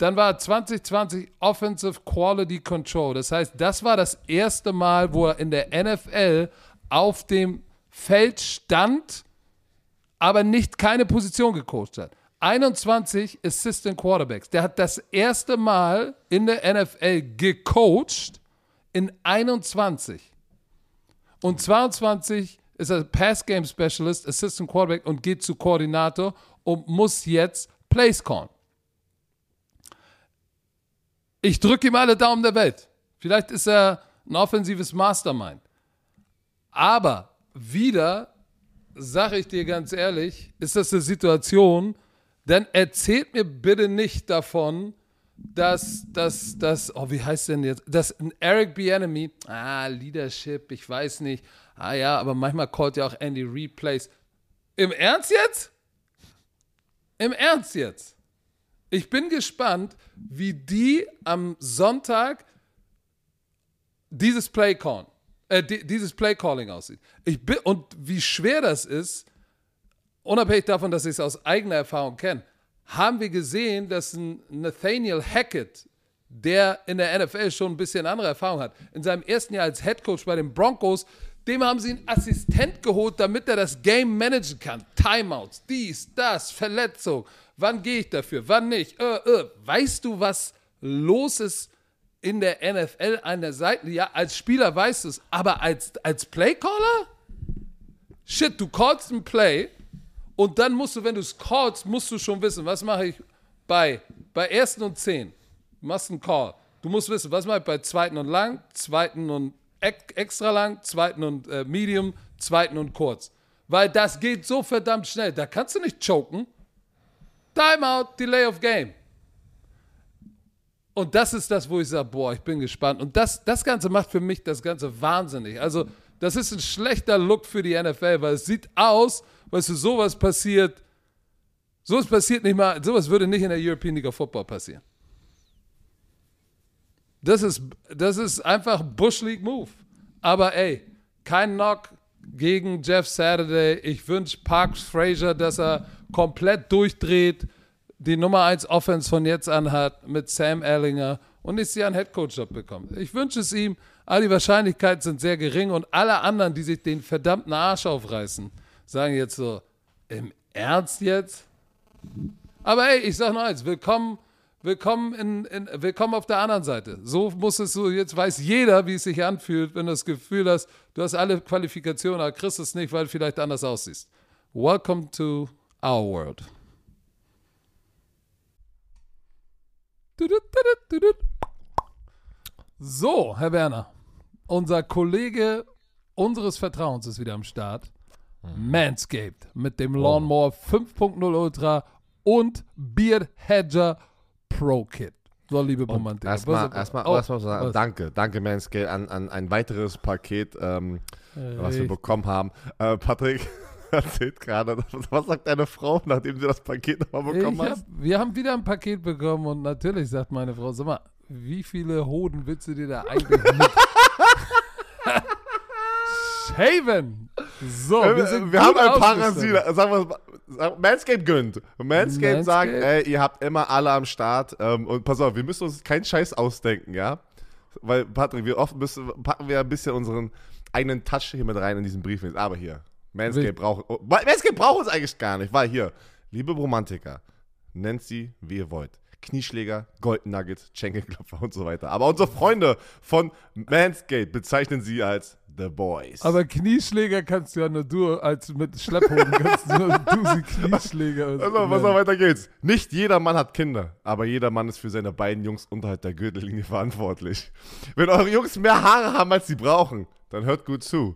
Dann war 2020 Offensive Quality Control. Das heißt, das war das erste Mal, wo er in der NFL auf dem Feld stand, aber nicht keine Position gecoacht hat. 21 Assistant Quarterbacks. Der hat das erste Mal in der NFL gecoacht in 21. Und 22 ist er Pass Game Specialist, Assistant Quarterback und geht zu Koordinator und muss jetzt Plays callen. Ich drücke ihm alle Daumen der Welt. Vielleicht ist er ein offensives Mastermind. Aber wieder, sage ich dir ganz ehrlich, ist das eine Situation, dann erzählt mir bitte nicht davon, dass, dass, dass, oh, wie heißt denn jetzt, dass ein Eric Bienemy, ah, Leadership, ich weiß nicht, ah ja, aber manchmal callt ja auch Andy Replays. Im Ernst jetzt? Im Ernst jetzt? Ich bin gespannt, wie die am Sonntag dieses Play callen, äh, dieses Play Calling aussieht. Ich bin, und wie schwer das ist, unabhängig davon, dass ich es aus eigener Erfahrung kenne, haben wir gesehen, dass ein Nathaniel Hackett der in der NFL schon ein bisschen andere Erfahrung hat. In seinem ersten Jahr als Head Coach bei den Broncos, dem haben sie einen Assistent geholt, damit er das Game managen kann. Timeouts, dies, das, Verletzung. Wann gehe ich dafür? Wann nicht? Äh, äh. Weißt du, was los ist in der NFL an der Seite? Ja, als Spieler weißt du es, aber als, als Playcaller? Shit, du callst ein Play und dann musst du, wenn du es callst, musst du schon wissen, was mache ich bei, bei ersten und zehn. Du machst einen Call. Du musst wissen, was mache ich bei zweiten und lang, zweiten und extra lang, zweiten und äh, medium, zweiten und kurz. Weil das geht so verdammt schnell. Da kannst du nicht choken. Timeout, Delay of Game. Und das ist das, wo ich sage, boah, ich bin gespannt. Und das, das Ganze macht für mich das Ganze wahnsinnig. Also, das ist ein schlechter Look für die NFL, weil es sieht aus, weißt du, sowas passiert, sowas passiert nicht mal, sowas würde nicht in der European League of Football passieren. Das ist, das ist einfach Bush League Move. Aber ey, kein Knock gegen Jeff Saturday. Ich wünsche Parks Frazier, dass er komplett durchdreht, die Nummer 1 Offense von jetzt an hat mit Sam Ellinger und nicht sie einen Headcoach-Job bekommt. Ich wünsche es ihm. All die Wahrscheinlichkeiten sind sehr gering und alle anderen, die sich den verdammten Arsch aufreißen, sagen jetzt so, im Ernst jetzt? Aber ey, ich sag noch eins, willkommen willkommen, in, in, willkommen auf der anderen Seite. So muss es so, jetzt weiß jeder, wie es sich anfühlt, wenn du das Gefühl hast, du hast alle Qualifikationen, aber kriegst es nicht, weil du vielleicht anders aussiehst. Welcome to our world. So, Herr Werner, unser Kollege unseres Vertrauens ist wieder am Start. Manscaped mit dem Lawnmower 5.0 Ultra und Beard Hedger Pro Kit. So, liebe Romantik. Erstmal, erstmal, oh, erstmal sagen, danke, danke Manscale an, an ein weiteres Paket, ähm, was wir bekommen haben. Äh, Patrick erzählt gerade, was sagt deine Frau, nachdem sie das Paket nochmal bekommen hat? Wir haben wieder ein Paket bekommen und natürlich sagt meine Frau, sag mal, wie viele Hoden willst du dir da eigentlich mit? Shaven! So, wir, sind wir haben ein Parasit. Sagen wir Manscaped gönnt. Manscaped, Manscaped sagt, ey, ihr habt immer alle am Start. Ähm, und pass auf, wir müssen uns keinen Scheiß ausdenken, ja? Weil, Patrick, wir oft müssen, packen wir ein bisschen unseren eigenen Touch hier mit rein in diesen Brief. Aber hier, Manscaped braucht, oh, Manscaped braucht uns eigentlich gar nicht, weil hier, liebe Romantiker, nennt sie, wie ihr wollt. Knieschläger, Golden Nuggets, Schenkelklopfer und so weiter. Aber unsere Freunde von Manscaped bezeichnen sie als The Boys. Aber Knieschläger kannst du ja nur du als mit Schlepphoden kannst du nur du sie Knieschläger. Also, was noch weiter geht's. Nicht jeder Mann hat Kinder, aber jeder Mann ist für seine beiden Jungs unterhalb der Gürtellinie verantwortlich. Wenn eure Jungs mehr Haare haben, als sie brauchen, dann hört gut zu.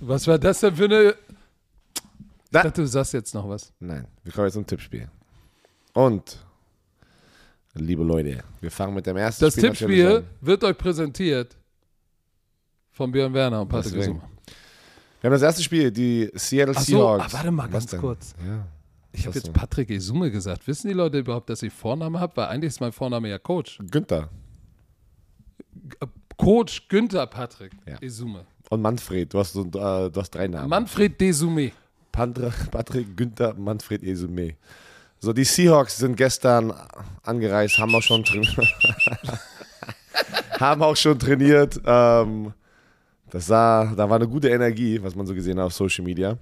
Was war das denn für eine. Da- Ich dachte, du sagst jetzt noch was. Nein, wir kommen jetzt zum Tippspiel. Und, liebe Leute, wir fangen mit dem ersten Das Spiel natürlich Tippspiel wird euch präsentiert von Björn Werner und Patrick Deswegen. Wir haben das erste Spiel, die Seattle Ach so, Seahawks. ah, warte mal ganz kurz. Ja. Ich habe jetzt denn? Patrick Esume gesagt. Wissen die Leute überhaupt, dass ich Vorname habe? Weil eigentlich ist mein Vorname ja Coach. Günther Coach Günther Patrick Ja. Esume. Und Manfred. Du hast, so, äh, du hast drei Namen. Manfred Desume. Pandra, Patrick, Günther, Manfred Esume. So, die Seahawks sind gestern angereist, haben auch schon trainiert. haben auch schon trainiert. Ähm, das sah, da war eine gute Energie, was man so gesehen hat auf Social Media.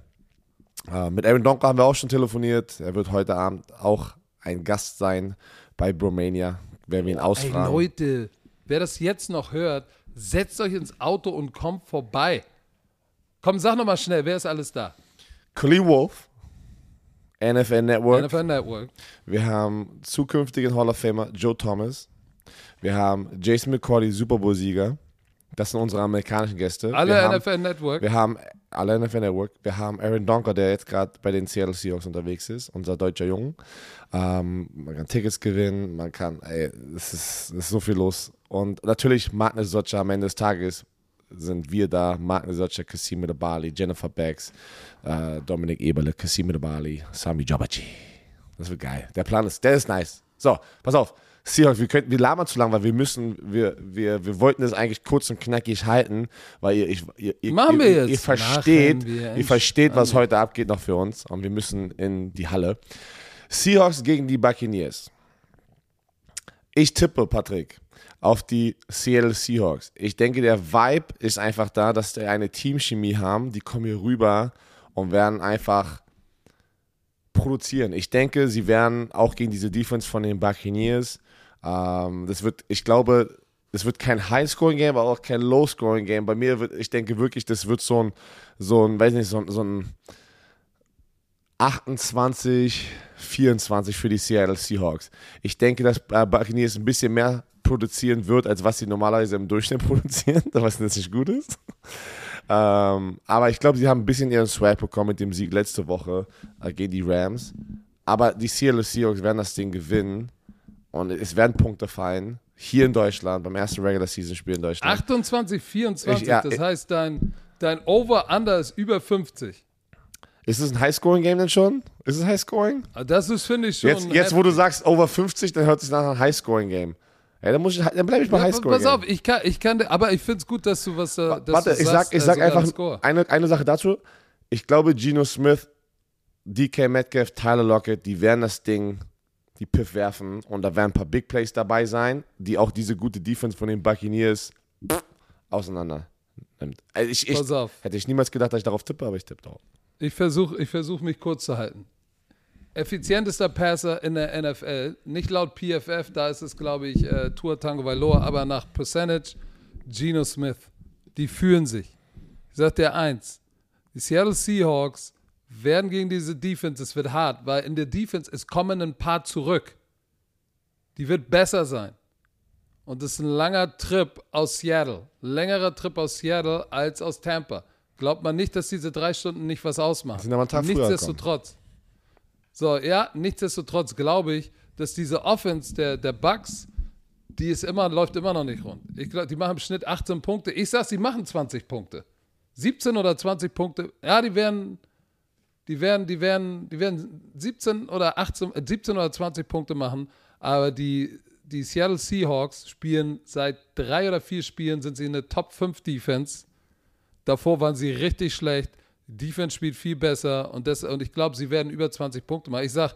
Äh, mit Aaron Donker haben wir auch schon telefoniert. Er wird heute Abend auch ein Gast sein bei Bromania. Werden wir ihn Ey, ausfragen. Leute, wer das jetzt noch hört, setzt euch ins Auto und kommt vorbei. Komm, sag noch mal schnell, wer ist alles da? Khalil Wolf, NFL Network. NFL Network. Wir haben zukünftigen Hall of Famer Joe Thomas. Wir haben Jason McCordy, Super Bowl-Sieger. Das sind unsere amerikanischen Gäste. Alle wir haben, NFL Network. Wir haben alle NFL Network. Wir haben Aaron Donker, der jetzt gerade bei den Seattle Seahawks unterwegs ist, unser deutscher Junge. Ähm, man kann Tickets gewinnen, man kann, ey, es ist, es ist so viel los. Und natürlich Magnus Socha am Ende des Tages sind wir da. Magnus Socha, Kasim Bali, Jennifer Becks, äh, Dominik Eberle, Kasim Bali, Sami Jobachi. Das wird geil. Der Plan ist, der ist nice. So, pass auf. Seahawks, wir, könnten, wir labern zu lang, weil wir müssen, wir, wir, wir wollten das eigentlich kurz und knackig halten, weil ihr, ich, ihr, ihr, Machen ihr, ihr, versteht, ihr versteht, was heute abgeht noch für uns und wir müssen in die Halle. Seahawks gegen die Buccaneers. Ich tippe, Patrick, auf die Seattle Seahawks. Ich denke, der Vibe ist einfach da, dass die eine Teamchemie haben. Die kommen hier rüber und werden einfach produzieren. Ich denke, sie werden auch gegen diese Defense von den Buccaneers. Ähm, das wird, ich glaube, es wird kein High-Scoring-Game, aber auch kein Low-Scoring-Game. Bei mir wird, ich denke wirklich, das wird so ein, so ein, weiß nicht, so ein, so ein 28, 24 für die Seattle Seahawks. Ich denke, dass äh, Buccaneers ein bisschen mehr produzieren wird, als was sie normalerweise im Durchschnitt produzieren, was nicht gut ist. Ähm, aber ich glaube, sie haben ein bisschen ihren Swag bekommen mit dem Sieg letzte Woche äh, gegen die Rams. Aber die Seattle Seahawks werden das Ding gewinnen und es werden Punkte fallen. Hier in Deutschland, beim ersten Regular Season Spiel in Deutschland. 28, 24. Ich- ja, das ich- heißt, dein, dein Over-Under ist über 50. Ist es ein High-Scoring-Game denn schon? Ist es High-Scoring? Das ist, finde ich, schon. Jetzt, jetzt, wo du sagst over 50, dann hört sich nach einem High-Scoring-Game. Ja, dann, muss ich, dann bleibe ich bei Ja, High-Scoring. pass auf, ich kann, ich kann, aber ich finde es gut, dass du was. äh, Dass Warte, ich sagst, sag, ich äh, sag einfach eine, eine Sache dazu. Ich glaube, Geno Smith, DK Metcalf, Tyler Lockett, die werden das Ding, die Piff werfen und da werden ein paar Big Plays dabei sein, die auch diese gute Defense von den Buccaneers pff, auseinander nimmt. Also ich, ich, Pass auf. hätte ich niemals gedacht, dass ich darauf tippe, aber ich tippe drauf. Ich versuche ich versuch mich kurz zu halten. Effizientester Passer in der NFL, nicht laut PFF, da ist es, glaube ich, äh, Tua Tango Valoa, aber nach Percentage Geno Smith. Die führen sich. Ich sag dir eins: Die Seattle Seahawks werden gegen diese Defense, es wird hart, weil in der Defense, es kommen ein paar zurück. Die wird besser sein. Und es ist ein langer Trip aus Seattle. Längerer Trip aus Seattle als aus Tampa. Glaubt man nicht, dass diese drei Stunden nicht was ausmachen. Nichtsdestotrotz. So, ja, nichtsdestotrotz glaube ich, dass diese Offense der, der Bucks, die ist immer, läuft immer noch nicht rund. Ich glaube, die machen im Schnitt 18 Punkte. Ich sag, sie machen 20 Punkte. 17 oder 20 Punkte. Ja, die werden, die werden, die werden, die werden 17 oder 18, äh, 17 oder 20 Punkte machen, aber die, die Seattle Seahawks spielen seit drei oder vier Spielen sind sie in der Top 5 Defense. Davor waren sie richtig schlecht. Die Defense spielt viel besser und, das, und ich glaube, sie werden über 20 Punkte machen. Ich sage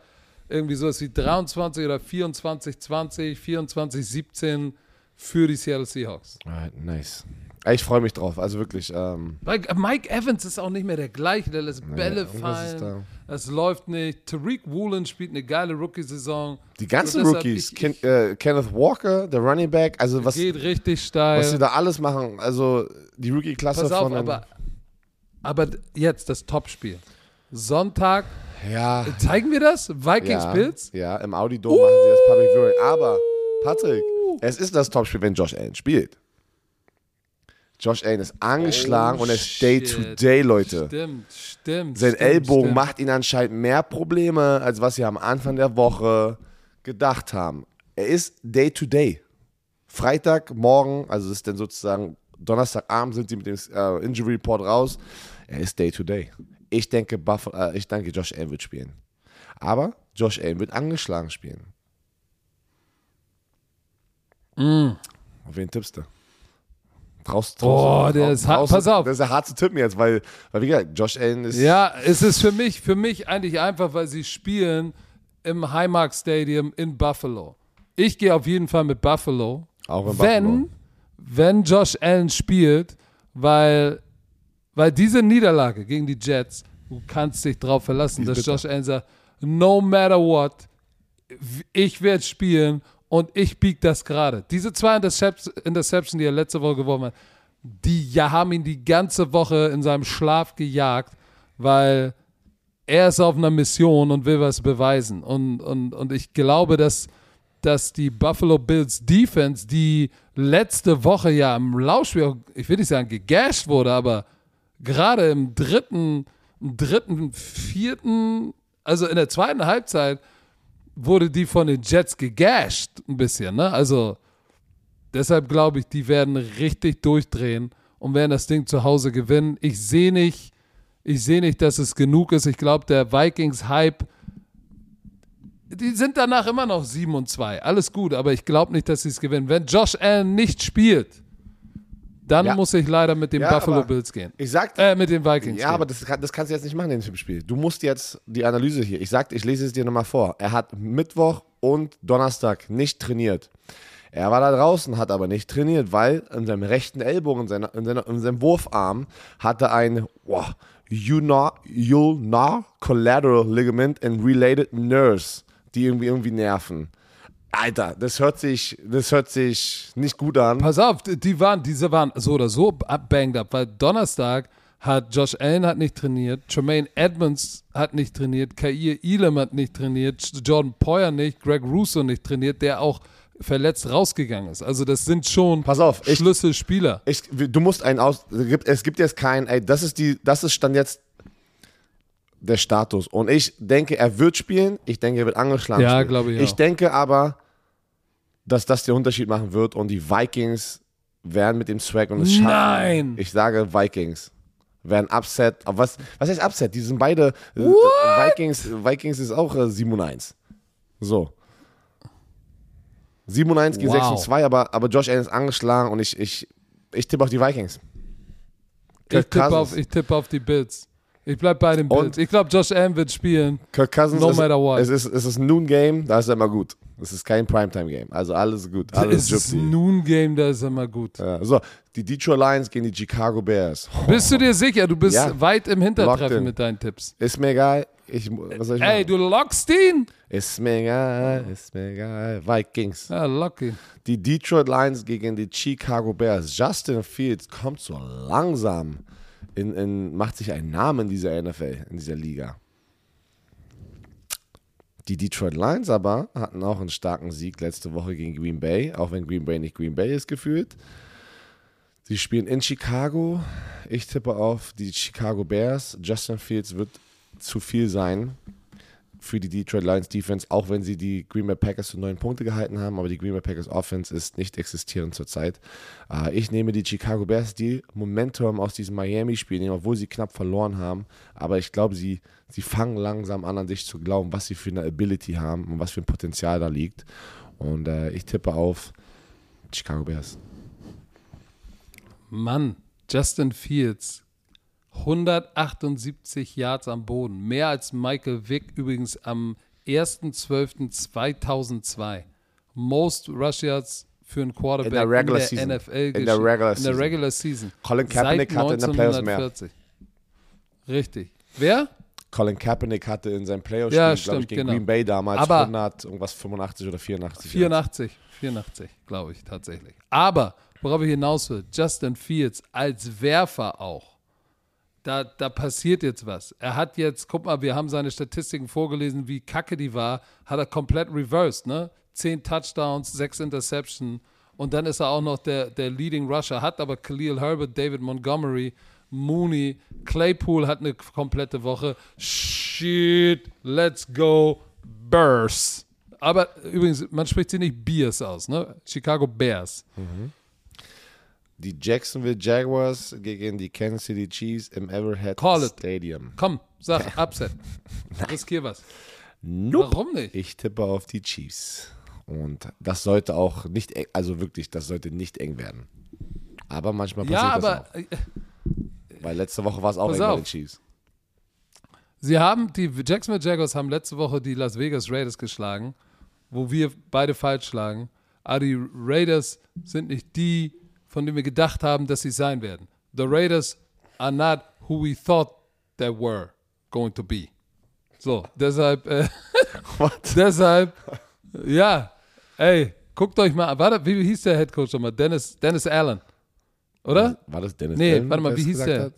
irgendwie so, es wie 23 oder 24, 20, 24, 17 für die Seattle Seahawks. Alright, nice. Ich freue mich drauf, also wirklich. Ähm, Mike, Mike Evans ist auch nicht mehr der gleiche, der lässt Bälle irgendwas ist fallen. Es läuft nicht. Tariq Woolen spielt eine geile Rookie-Saison. die ganzen So, Rookies, ich- Ken, äh, Kenneth Walker, der Running Back, also was, Geht richtig steil. was sie da alles machen, also die Rookie-Klasse von. aber, aber jetzt das Topspiel. Sonntag, ja, zeigen wir das? Vikings ja, Bills? ja, im Audi Dome machen sie das Public Viewing. Aber, Patrick, es ist das Topspiel, wenn Josh Allen spielt. Josh Allen ist angeschlagen Oh, und er ist shit. Day-to-Day, Leute. Stimmt, stimmt. Sein stimmt, Ellbogen stimmt. macht ihn anscheinend mehr Probleme, als was sie am Anfang der Woche gedacht haben. Er ist Day-to-Day. Freitagmorgen, also ist dann sozusagen Donnerstagabend, sind sie mit dem äh, Injury Report raus. Er ist Day-to-Day. Ich denke, Buff äh, ich denke, Josh Allen wird spielen. Aber Josh Allen wird angeschlagen spielen. Auf wen tippst du? Traust, traust, Oh, der traust- ist hart. Pass auf. Das ist ja hart zu tippen jetzt, weil, weil wie gesagt, Josh Allen ist. Ja, es ist für mich, für mich eigentlich einfach, weil sie spielen im Highmark Stadium in Buffalo. Ich gehe auf jeden Fall mit Buffalo. Auch in wenn, Buffalo. wenn Josh Allen spielt, weil, weil diese Niederlage gegen die Jets, du kannst dich darauf verlassen, dass. Josh Allen sagt, no matter what, ich werde spielen und ich bieg das gerade. Diese zwei Intercept- Interceptions, die er letzte Woche geworfen hat, die haben ihn die ganze Woche in seinem Schlaf gejagt, weil er ist auf einer Mission und will was beweisen. Und, und, und ich glaube, dass, dass die Buffalo Bills Defense, die letzte Woche ja im Laufspiel, ich will nicht sagen gegasht wurde, aber gerade im dritten, dritten, vierten, also in der zweiten Halbzeit wurde die von den Jets gegasht ein bisschen, ne? Also deshalb glaube ich, die werden richtig durchdrehen und werden das Ding zu Hause gewinnen. Ich sehe nicht, ich sehe nicht, dass es genug ist. Ich glaube, der Vikings-Hype, die sind danach immer noch 7 und 2. Alles gut, aber ich glaube nicht, dass sie es gewinnen. Wenn Josh Allen nicht spielt, dann Ja. muss ich leider mit den Ja, Buffalo Bills gehen. Ich sag, Äh, mit den Vikings. ja, gehen. aber das, das kannst du jetzt nicht machen in dem Spiel. Du musst jetzt die Analyse hier. Ich sagte, ich lese es dir nochmal vor. Er hat Mittwoch und Donnerstag nicht trainiert. Er war da draußen, hat aber nicht trainiert, weil in seinem rechten Ellbogen, in, seiner, in, seiner, in seinem Wurfarm, hatte ein wow, ulnar, ulnar collateral ligament and related nerves, die irgendwie irgendwie nerven. Alter, das hört sich, das hört sich nicht gut an. Pass auf, die waren, diese waren so oder so banged up, weil Donnerstag hat Josh Allen hat nicht trainiert, Tremaine Edmonds hat nicht trainiert, Kair Elam hat nicht trainiert, Jordan Poyer nicht, Greg Russo nicht trainiert, der auch verletzt rausgegangen ist. Also das sind schon Pass auf, ich- Schlüsselspieler. Ich, du musst einen aus. Es gibt, jetzt keinen, ey, das ist die, das ist stand jetzt der Status. Und ich denke, er wird spielen. Ich denke, er wird angeschlagen Ja, glaube ich Ich auch. denke aber, dass das den Unterschied machen wird und die Vikings werden mit dem Swag und es schaffen. Nein! Ich sage Vikings. Werden Upset. Aber was, was heißt Upset? Die sind beide. äh, Vikings, Vikings ist auch äh, 7 und 1. So. 7 und 1 gegen Wow. 6 und 2, aber, aber Josh Allen ist angeschlagen und ich, ich, ich tippe auf die Vikings. Ich tippe auf, ich tippe auf die Bills. Ich bleib bei den Und- Bills. Ich glaube, Josh Allen wird spielen. Kirk Cousins No ist, matter what. Es ist, es ist ein Noon-Game, da ist er immer gut. Es ist kein Primetime-Game. Also alles gut. Alles Es ist Gypsy. ein Noon-Game, da ist immer gut. Ja, so, die Detroit Lions gegen die Chicago Bears. Bist du dir sicher? Du bist Ja. weit im Hintertreffen in. mit deinen Tipps. Ist mir egal. Ich, was soll ich Ey, machen? du lockst ihn? Ist mir egal, ist mir egal. Vikings. Ja, ihn. Die Detroit Lions gegen die Chicago Bears. Justin Fields kommt so langsam, in, in, macht sich einen Namen in dieser NFL, in dieser Liga. Die Detroit Lions aber hatten auch einen starken Sieg letzte Woche gegen Green Bay, auch wenn Green Bay nicht Green Bay ist gefühlt. Sie spielen in Chicago. Ich tippe auf die Chicago Bears. Justin Fields wird zu viel sein für die Detroit Lions Defense, auch wenn sie die Green Bay Packers zu neun Punkte gehalten haben, aber die Green Bay Packers Offense ist nicht existierend zurzeit. Äh, ich nehme die Chicago Bears, die Momentum aus diesem Miami-Spiel nehmen, obwohl sie knapp verloren haben, aber ich glaube, sie, sie fangen langsam an, an sich zu glauben, was sie für eine Ability haben und was für ein Potenzial da liegt. Und äh, ich tippe auf Chicago Bears. Mann, Justin Fields 178 Yards am Boden. Mehr als Michael Vick übrigens am 1.12.2002. Most Rush Yards für einen Quarterback In der Regular in der Season. NFL In der. Regular in der Season. Regular Season. Colin Kaepernick Seit hatte in den Playoffs mehr. 1940. Richtig. Wer? Colin Kaepernick hatte in seinem Playoff-Spiel, Ja, glaube ich, gegen genau. Green Bay damals Aber- 100, irgendwas 85 oder 84. 84, 84, glaube ich tatsächlich. Aber, worauf ich hinaus will, Justin Fields als Werfer auch. Da, da passiert jetzt was. Er hat jetzt, guck mal, wir haben seine Statistiken vorgelesen, wie kacke die war, hat er komplett reversed, ne? Zehn Touchdowns, sechs Interception und dann ist er auch noch der, der Leading Rusher, hat aber Khalil Herbert, David Montgomery, Mooney, Claypool hat eine komplette Woche. Shit, let's go, Bears. Aber übrigens, man spricht sie nicht Bears aus, ne? Chicago Bears. Die Jacksonville Jaguars gegen die Kansas City Chiefs im Everhead Call it. Stadium. Komm, sag, Upset. Riskier was. Nope. Warum nicht? Ich tippe auf die Chiefs. Und das sollte auch nicht eng, also wirklich, das sollte nicht eng werden. Aber manchmal passiert Ja, das aber auch. äh, Weil letzte Woche war es auch eng bei den Chiefs. sie haben, die Jacksonville Jaguars haben letzte Woche die Las Vegas Raiders geschlagen, wo wir beide falsch schlagen. Aber die Raiders sind nicht die, von denen wir gedacht haben, dass sie sein werden. The Raiders are not who we thought they were going to be. So, deshalb, äh, What? deshalb, ja, ey, guckt euch mal an. Warte, wie hieß der Headcoach nochmal? Dennis, Dennis Allen. Oder? War das Dennis Nee, Allen, warte mal, wie hieß der? hat?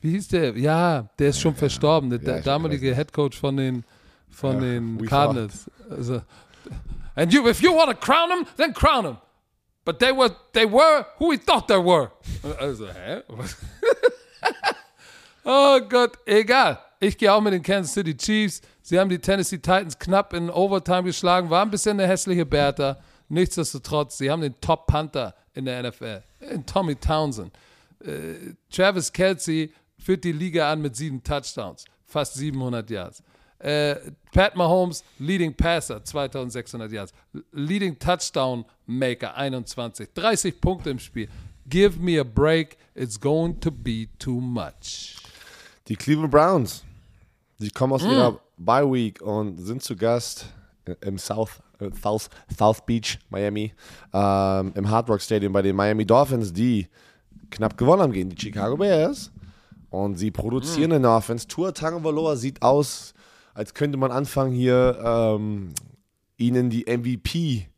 Wie hieß der? Ja, der ist schon verstorben, der, Ja, damalige weiß Headcoach von den, von Ja, den Cardinals. Also, and you, if you want to crown them, then crown them. But they were, they were who we thought they were. Also, hä? Was? oh Gott, egal. Ich gehe auch mit den Kansas City Chiefs. Sie haben die Tennessee Titans knapp in Overtime geschlagen, war ein bisschen eine hässliche Bertha. Nichtsdestotrotz, sie haben den Top Panther in der NFL, in Tommy Townsend. Äh, Travis Kelsey führt die Liga an mit sieben Touchdowns, fast 700 Yards. Äh, Pat Mahomes, Leading Passer, 2600 Yards. Leading Touchdown Maker, 21. 30 Punkte im Spiel. Give me a break, it's going to be too much. Die Cleveland Browns. Die kommen Mm. aus ihrer Bye Week und sind zu Gast im South, äh, South, South Beach, Miami, ähm, im Hard Rock Stadium bei den Miami Dolphins, die knapp gewonnen haben gegen die Chicago Bears. Und sie produzieren Mm. eine Offense. Tour Tagovailoa sieht aus, als könnte man anfangen, hier ähm, ihnen die MVP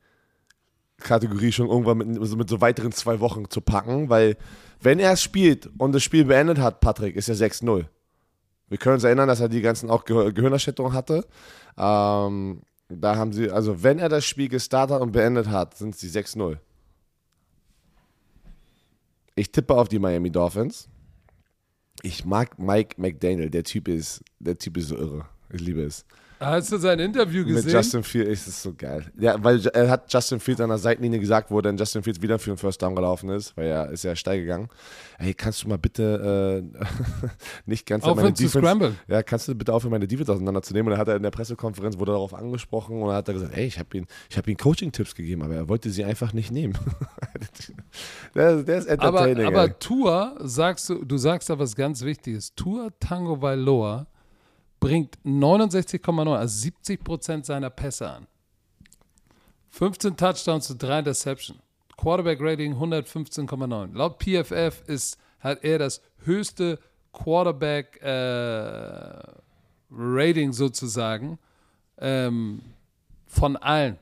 Kategorie schon irgendwann mit, so- mit so weiteren zwei Wochen zu packen, weil wenn er es spielt und das Spiel beendet hat, Patrick, ist er 6-0. Wir können uns erinnern, dass er die ganzen auch Ge Gehirnerschütterungen hatte. Ähm, da haben sie, also wenn er das Spiel gestartet und beendet hat, sind sie 6-0. Ich tippe auf die Miami Dolphins. Ich mag Mike McDaniel, der Typ ist, der Typ ist so irre. Ich liebe es. Hast du sein Interview Mit gesehen? Justin Fields ist es so geil. Ja, weil er hat Justin Fields an der Seitenlinie gesagt, wo dann Justin Fields wieder für den First Down gelaufen ist, weil er ist ja steil gegangen. Ey, kannst du mal bitte äh, nicht ganz Aufhören zu scramblen. Ja, kannst du bitte aufhören, meine Defense auseinanderzunehmen? Und dann hat er in der Pressekonferenz wurde darauf angesprochen und dann hat er gesagt, ey, ich habe ihm, ich ihm Coaching-Tipps gegeben, aber er wollte sie einfach nicht nehmen. der, der ist aber, entertaining. ey. aber Tour, sagst du, du sagst da was ganz Wichtiges. Tour Tango Vailoa bringt 69,9, also 70 Prozent seiner Pässe an. 15 Touchdowns zu 3 Interception. Quarterback Rating 115,9. Laut PFF ist, hat er das höchste Quarterback äh, Rating sozusagen ähm, von allen.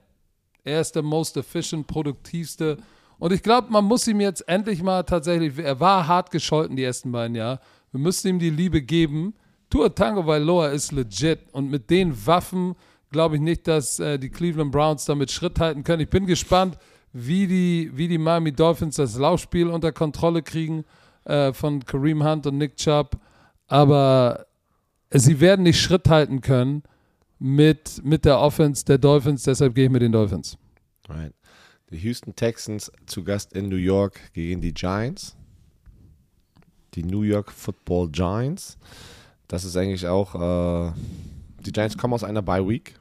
Er ist der most efficient, produktivste. Und ich glaube, man muss ihm jetzt endlich mal tatsächlich, er war hart gescholten die ersten beiden Jahre. Wir müssen ihm die Liebe geben. Tua Tango Vailoa ist legit. Und mit den Waffen glaube ich nicht, dass äh, die Cleveland Browns damit Schritt halten können. Ich bin gespannt, wie die, wie die Miami Dolphins das Laufspiel unter Kontrolle kriegen äh, von Kareem Hunt und Nick Chubb. Aber sie werden nicht Schritt halten können mit, mit der Offense der Dolphins. Deshalb gehe ich mit den Dolphins. Right. Die Houston Texans zu Gast in New York gegen die Giants. Die New York Football Giants. Das ist eigentlich auch, äh, die Giants kommen aus einer Bye Week.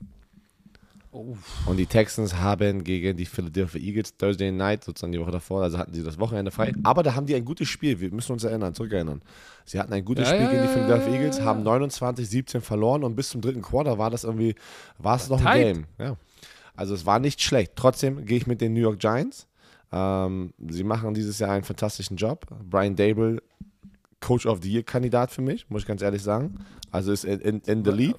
Und die Texans haben gegen die Philadelphia Eagles Thursday Night, sozusagen die Woche davor, also hatten sie das Wochenende frei. Aber da haben die ein gutes Spiel, wir müssen uns erinnern, zurückerinnern. Sie hatten ein gutes Ja, Spiel ja, gegen die Philadelphia Eagles, haben 29-17 verloren und bis zum dritten Quarter war das irgendwie, war es noch ein tight. Game. Ja. Also es war nicht schlecht. Trotzdem gehe ich mit den New York Giants. Ähm, sie machen dieses Jahr einen fantastischen Job. Brian Dable, Coach of the Year Kandidat für mich, muss ich ganz ehrlich sagen. Also ist in, in, in the lead.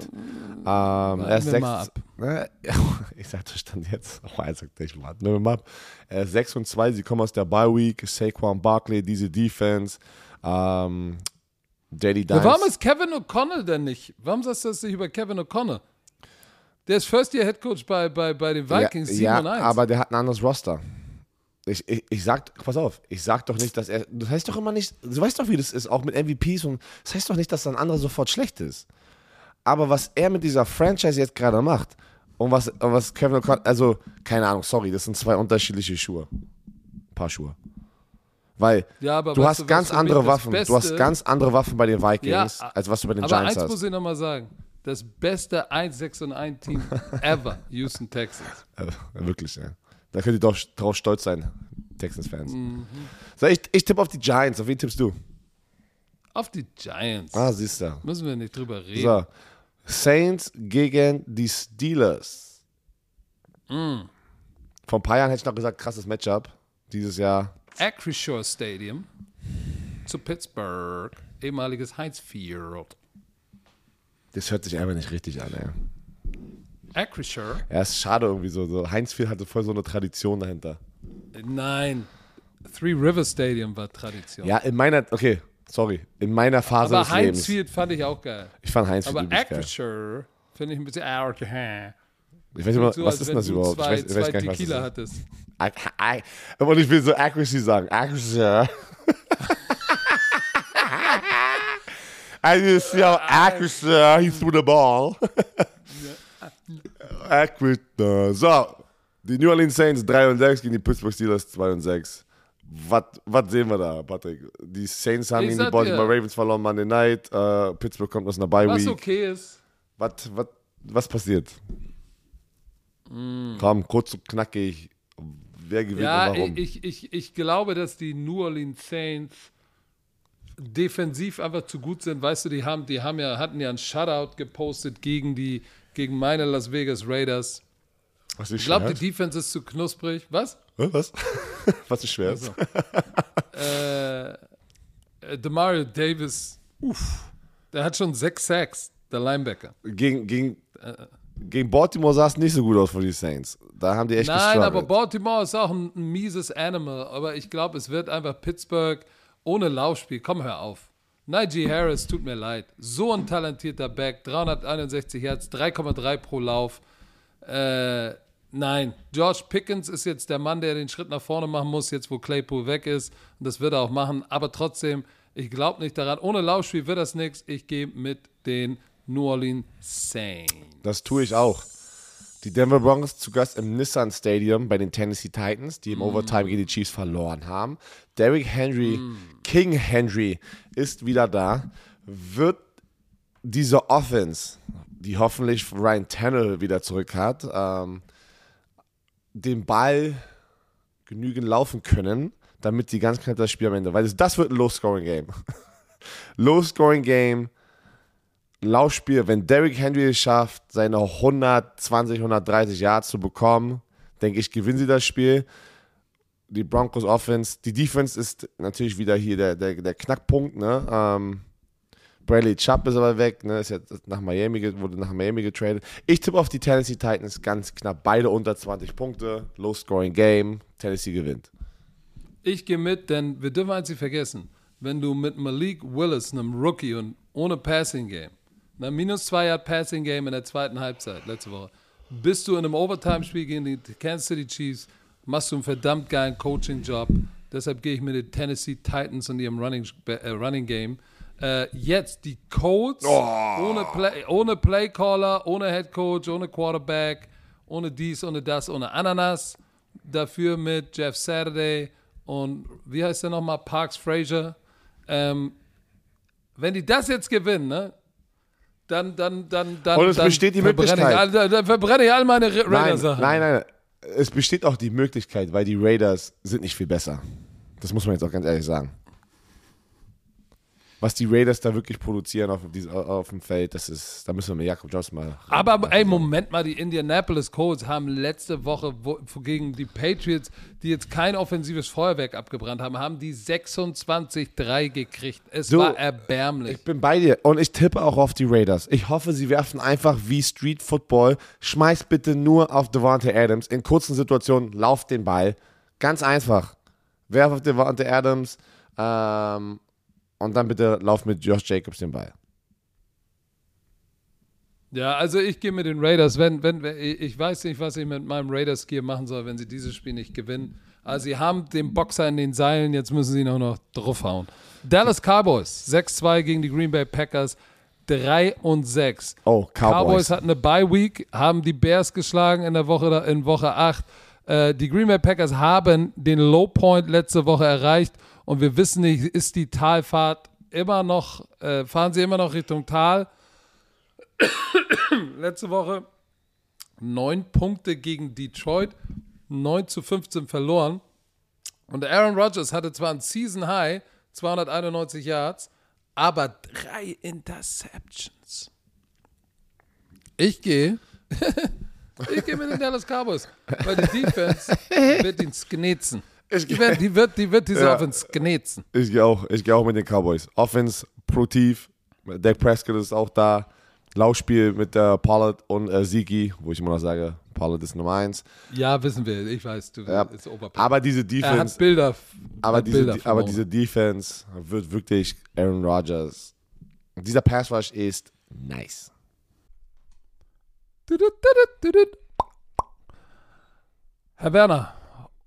Ähm, er ist sechs. Ne, ich sag das stand jetzt. Oh, er sagt nicht, warten wir mal ab. Er ist 6 und 2, sie kommen aus der Bye Week. Saquon Barkley, diese Defense. Ähm, Daddy Dimes. Ja, warum ist Kevin O'Connell denn nicht? Warum sagst du das nicht über Kevin O'Connell? Der ist First Year Head Coach bei, bei, bei den Vikings, 7 ja, und 1. ja, aber der hat ein anderes Roster. Ich, ich, ich sag, pass auf, ich sag doch nicht, dass er, das heißt doch immer nicht, du weißt doch, wie das ist, auch mit MVPs und das heißt doch nicht, dass dann andere sofort schlecht ist. Aber was er mit dieser Franchise jetzt gerade macht und was, und was Kevin O'Connell, also, keine Ahnung, sorry, das sind zwei unterschiedliche Schuhe. Paar Schuhe. Weil Ja, du hast du, ganz andere Waffen. du hast Beste- ganz andere Waffen bei den Vikings, Ja, als was du bei den aber Giants eins hast. muss ich nochmal sagen. Das beste 1-6 und 1 Team ever, Houston Texans. Äh, wirklich, ja. Da könnt ihr doch drauf stolz sein, Texans-Fans. Mhm. So, ich, ich tippe auf die Giants. Auf wen tippst du? Auf die Giants. Ah, siehst du. Müssen wir nicht drüber reden. So. Saints gegen die Steelers. Mm. Vor ein paar Jahren hätte ich noch gesagt, krasses Matchup. Dieses Jahr. Acrisure Stadium zu Pittsburgh, ehemaliges Heinz Field. Das hört sich einfach nicht richtig an, ey. Acrisure? Ja, ist schade irgendwie so. so. Heinzfield hatte voll so eine Tradition dahinter. Nein. Three River Stadium war Tradition. Ja, in meiner, okay, sorry. In meiner Phase aber des Heinz Lebens. Field fand ich auch geil. Ich fand Heinzfield Aber. Acrisure finde ich ein bisschen arg. Ich weiß nicht So, was ist denn das überhaupt? Zwei, ich weiß, ich weiß gar nicht, was Tequila das hattest. ist. I, und ich will so Accuracy sagen. Accuracy. I just see how accuracy he threw the ball. Uh, So, die New Orleans Saints 3 und 6 gegen die Pittsburgh Steelers 2 und 6. Was, was sehen wir da, Patrick? Die Saints haben Ich gegen die Baltimore. Ravens verloren Monday Night. Uh, Pittsburgh kommt aus einer Bye Was Week. okay ist. Was, was, was passiert? Mm. Komm, kurz und knackig. Wer gewinnt Ja, und warum? ich, ich, ich glaube, dass die New Orleans Saints defensiv einfach zu gut sind. Weißt du, die haben, die haben ja, hatten ja einen Shutout gepostet gegen die, gegen meine Las Vegas Raiders. Was ist Ich glaube, die Defense ist zu knusprig. Was? Was? Was ist schwer? Also. äh, äh, Demario Davis, uff, der hat schon sechs Sacks, der Linebacker. Gegen, gegen, gegen Baltimore sah es nicht so gut aus für die Saints. Da haben die echt Nein, aber gestruggelt. Baltimore ist auch ein, ein mieses Animal. Aber ich glaube, es wird einfach Pittsburgh ohne Laufspiel. Komm, hör auf. Najee Harris, tut mir leid. So ein talentierter Back, 361 Hertz, 3,3 pro Lauf. Äh, nein, George Pickens ist jetzt der Mann, der den Schritt nach vorne machen muss, jetzt wo Claypool weg ist. Und das wird er auch machen. Aber trotzdem, ich glaube nicht daran. Ohne Laufspiel wird das nichts. Ich gehe mit den New Orleans Saints. Das tue ich auch. Die Denver Broncos zu Gast im Nissan Stadium bei den Tennessee Titans, die im Overtime gegen die Chiefs verloren haben. Derrick Henry, King Henry, ist wieder da. Wird diese Offense, die hoffentlich Ryan Tannehill wieder zurück hat, ähm, den Ball genügend laufen können, damit die ganz knapp das Spiel am Ende, weil das, das wird ein Low-Scoring-Game. Low-Scoring-Game, Laufspiel, wenn Derrick Henry es schafft, seine 120, 130 Yards zu bekommen, denke ich, gewinnen sie das Spiel. Die Broncos Offense, die Defense ist natürlich wieder hier der, der, der Knackpunkt, ne? Ähm, Bradley Chubb ist aber weg, ne? Ist jetzt nach Miami, wurde nach Miami getradet. Ich tippe auf die Tennessee Titans ganz knapp. Beide unter 20 Punkte. Low scoring Game. Tennessee gewinnt. Ich gehe mit, denn wir dürfen eins nicht vergessen. Wenn du mit Malik Willis, einem Rookie und ohne Passing Game, na, minus zwei Yard Passing Game in der zweiten Halbzeit letzte Woche, bist du in einem Overtime-Spiel gegen die Kansas City Chiefs, machst du einen verdammt geilen Coaching-Job. Deshalb gehe ich mit den Tennessee Titans und ihrem Running, äh, Running Game. Äh, jetzt die Colts ohne, Play, ohne Playcaller, ohne Head Coach, ohne Quarterback, ohne dies, ohne das, ohne Ananas. Dafür mit Jeff Saturday und wie heißt der nochmal? Parks Frazier. Ähm, wenn die das jetzt gewinnen, ne, dann, dann, dann, dann. Und es dann besteht die verbrenne Möglichkeit. Ich, dann, verbrenne ich all meine Ra- Nein, Raiders-Sachen. nein, nein. Es besteht auch die Möglichkeit, weil die Raiders sind nicht viel besser. Das muss man jetzt auch ganz ehrlich sagen. Was die Raiders da wirklich produzieren auf, diesem- auf dem Feld, das ist, da müssen wir mit Jakob Johnson mal. Aber ey, Moment mal, die Indianapolis Colts haben letzte Woche wo, gegen die Patriots, die jetzt kein offensives Feuerwerk abgebrannt haben, haben die 26-3 gekriegt. Es Du, war erbärmlich. Ich bin bei dir und ich tippe auch auf die Raiders. Ich hoffe, sie werfen einfach wie Street Football. Schmeiß bitte nur auf Devontae Adams. In kurzen Situationen lauft den Ball. Ganz einfach. Werf auf Devontae Adams ähm, und dann bitte lauf mit Josh Jacobs den Ball. Ja, also ich gehe mit den Raiders. Wenn, wenn, ich weiß nicht, was ich mit meinem Raiders-Gear machen soll, wenn sie dieses Spiel nicht gewinnen. Also sie haben den Boxer in den Seilen, jetzt müssen sie ihn auch noch draufhauen. Dallas Cowboys, 6-2 gegen die Green Bay Packers, 3 und 6. Oh, Cowboys. hatten eine Bye-Week, haben die Bears geschlagen in der Woche, in Woche 8. Äh, die Green Bay Packers haben den Low Point letzte Woche erreicht und wir wissen nicht, ist die Talfahrt immer noch, äh, fahren sie immer noch Richtung Tal? letzte Woche neun Punkte gegen Detroit, 9 zu 15 verloren. Und Aaron Rodgers hatte zwar ein Season High, 291 Yards, aber drei Interceptions. Ich gehe. ich gehe mit den Dallas Cowboys, weil die Defense wird ihn sknetzen. Ich Die wird, die wird, die wird diese Ja. Offense sknetzen. Ich gehe auch, ich gehe auch mit den Cowboys. Offense, Protiv, Dak Prescott ist auch da. Laufspiel mit der Pollard und äh, Ziggy, wo ich immer noch sage, Pollard ist Nummer eins. Ja, wissen wir. Ich weiß, du Ja. ist Oberplan. Aber diese Er hat Defense, Bilder. aber hat diese, Bilder aber diese Defense wird wirklich Aaron Rodgers. Dieser Pass Rush ist nice. Herr Werner,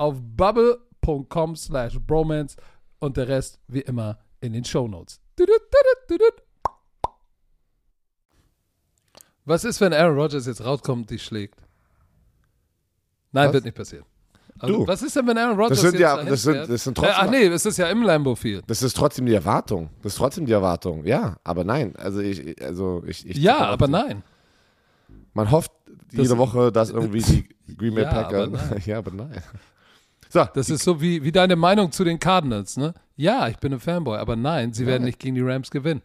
auf bubble.com slash bromance und der Rest wie immer in den Shownotes. Was ist, wenn Aaron Rodgers jetzt rauskommt und dich schlägt? Nein, Was? wird nicht passieren. Also, was ist denn, wenn Aaron Rodgers Das sind jetzt ja- das sind- das sind äh, trotzdem- Ach nee, es ist ja im Lambo Field. Das ist trotzdem die Erwartung. Das ist trotzdem die Erwartung. Ja, aber nein. Also ich, also ich, ich Ja, aber auf- nein. Man hofft jede Woche, dass irgendwie die Green Bay Ja, Packer. aber nein. ja, aber nein. So, Das ist so wie, wie deine Meinung zu den Cardinals, ne? Ja, ich bin ein Fanboy, aber nein, sie werden nicht gegen die Rams gewinnen.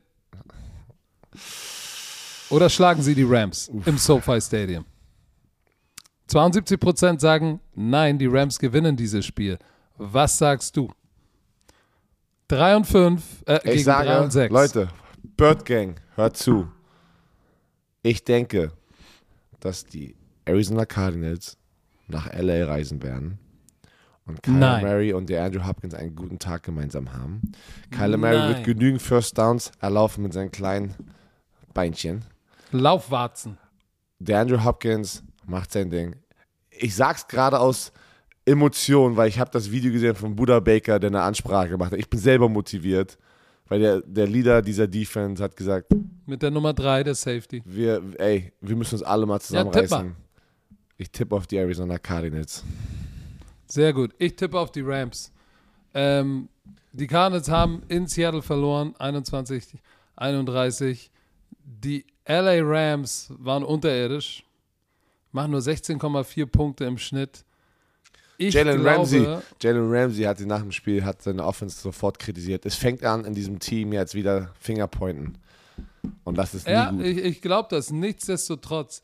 Oder schlagen sie die Rams im SoFi Stadium? 72% sagen, nein, die Rams gewinnen dieses Spiel. Was sagst du? 3 und 5 äh, ich gegen 3 sage, und 6. Leute, Bird Gang, hört zu. Ich denke, dass die Arizona Cardinals nach LA reisen werden und Kyler Nein. Murray und der Andrew Hopkins einen guten Tag gemeinsam haben. Kyler Murray Nein. wird genügend First Downs erlaufen mit seinen kleinen Beinchen. Laufwarzen. Der Andrew Hopkins macht sein Ding. Ich sag's gerade aus Emotion, weil ich habe das Video gesehen von Buda Baker, der eine Ansprache gemacht hat. Ich bin selber motiviert, weil der, der Leader dieser Defense hat gesagt, Mit der Nummer 3, der Safety. wir, ey, wir müssen uns alle mal zusammenreißen. ich tippe auf die Arizona Cardinals. Sehr gut. Ich tippe auf die Rams. Ähm, die Cardinals haben in Seattle verloren, 21, 31. Die LA Rams waren unterirdisch, machen nur 16,4 Punkte im Schnitt. Ich Jalen glaube, Ramsey, Jalen Ramsey hat sie nach dem Spiel hat seine Offense sofort kritisiert. Es fängt an in diesem Team jetzt wieder Fingerpointen. Und das ist nie Ja, gut. ich, ich glaube das. Nichtsdestotrotz,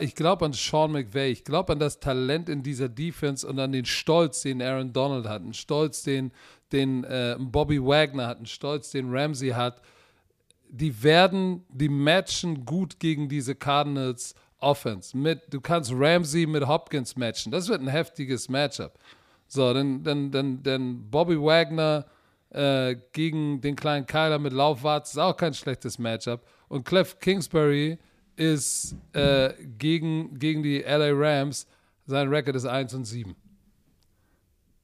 ich glaube an Sean McVay. Ich glaube an das Talent in dieser Defense und an den Stolz, den Aaron Donald hat, einen Stolz, den, den äh, Bobby Wagner hat, einen Stolz, den Ramsey hat. Die werden, die matchen gut gegen diese Cardinals Offense. Mit, du kannst Ramsey mit Hopkins matchen. Das wird ein heftiges Matchup. So, dann, dann, dann, dann Bobby Wagner äh, gegen den kleinen Kyler mit Laufwarz ist auch kein schlechtes Matchup. Und Cliff Kingsbury ist äh, gegen, gegen die LA Rams, sein Record ist 1 und 7.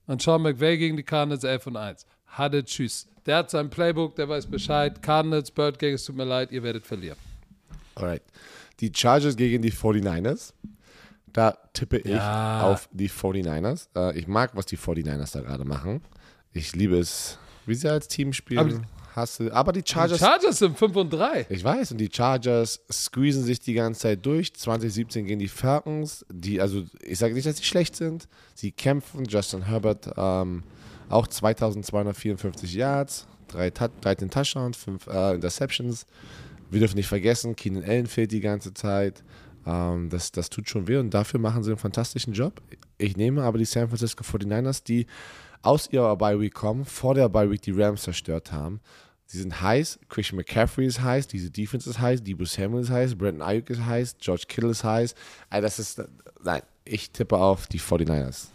Und Sean McVay gegen die Cardinals 11 und 1. Hatte Tschüss. Der hat sein Playbook, der weiß Bescheid. Cardinals, Bird Gang, es tut mir leid, ihr werdet verlieren. Alright. Die Chargers gegen die 49ers. Da tippe ich Ja. auf die 49ers. Äh, ich mag, was die 49ers da gerade machen. Ich liebe es, wie sie als Team spielen. Aber- Hasse. Aber die Die Chargers. Chargers sind 5 und 3. ich weiß, und die Chargers squeezen sich die ganze Zeit durch. 2017 gegen die Falcons, die, also ich sage nicht, dass sie schlecht sind. Sie kämpfen. Justin Herbert ähm, auch 2254 Yards, drei, Tou- 13 Touchdowns, 5 äh, Interceptions. Wir dürfen nicht vergessen, Keenan Allen fehlt die ganze Zeit. Ähm, das, das tut schon weh und dafür machen sie einen fantastischen Job. Ich nehme aber die San Francisco 49ers, die aus ihrer Bye Week kommen, vor der Bye Week die Rams zerstört haben. Sie sind heiß, Christian McCaffrey ist heiß, diese Defense ist heiß, Debo Samuel ist heiß, Brandon Ayuk ist heiß, George Kittle ist heiß. Also das ist, nein, ich tippe auf die 49ers.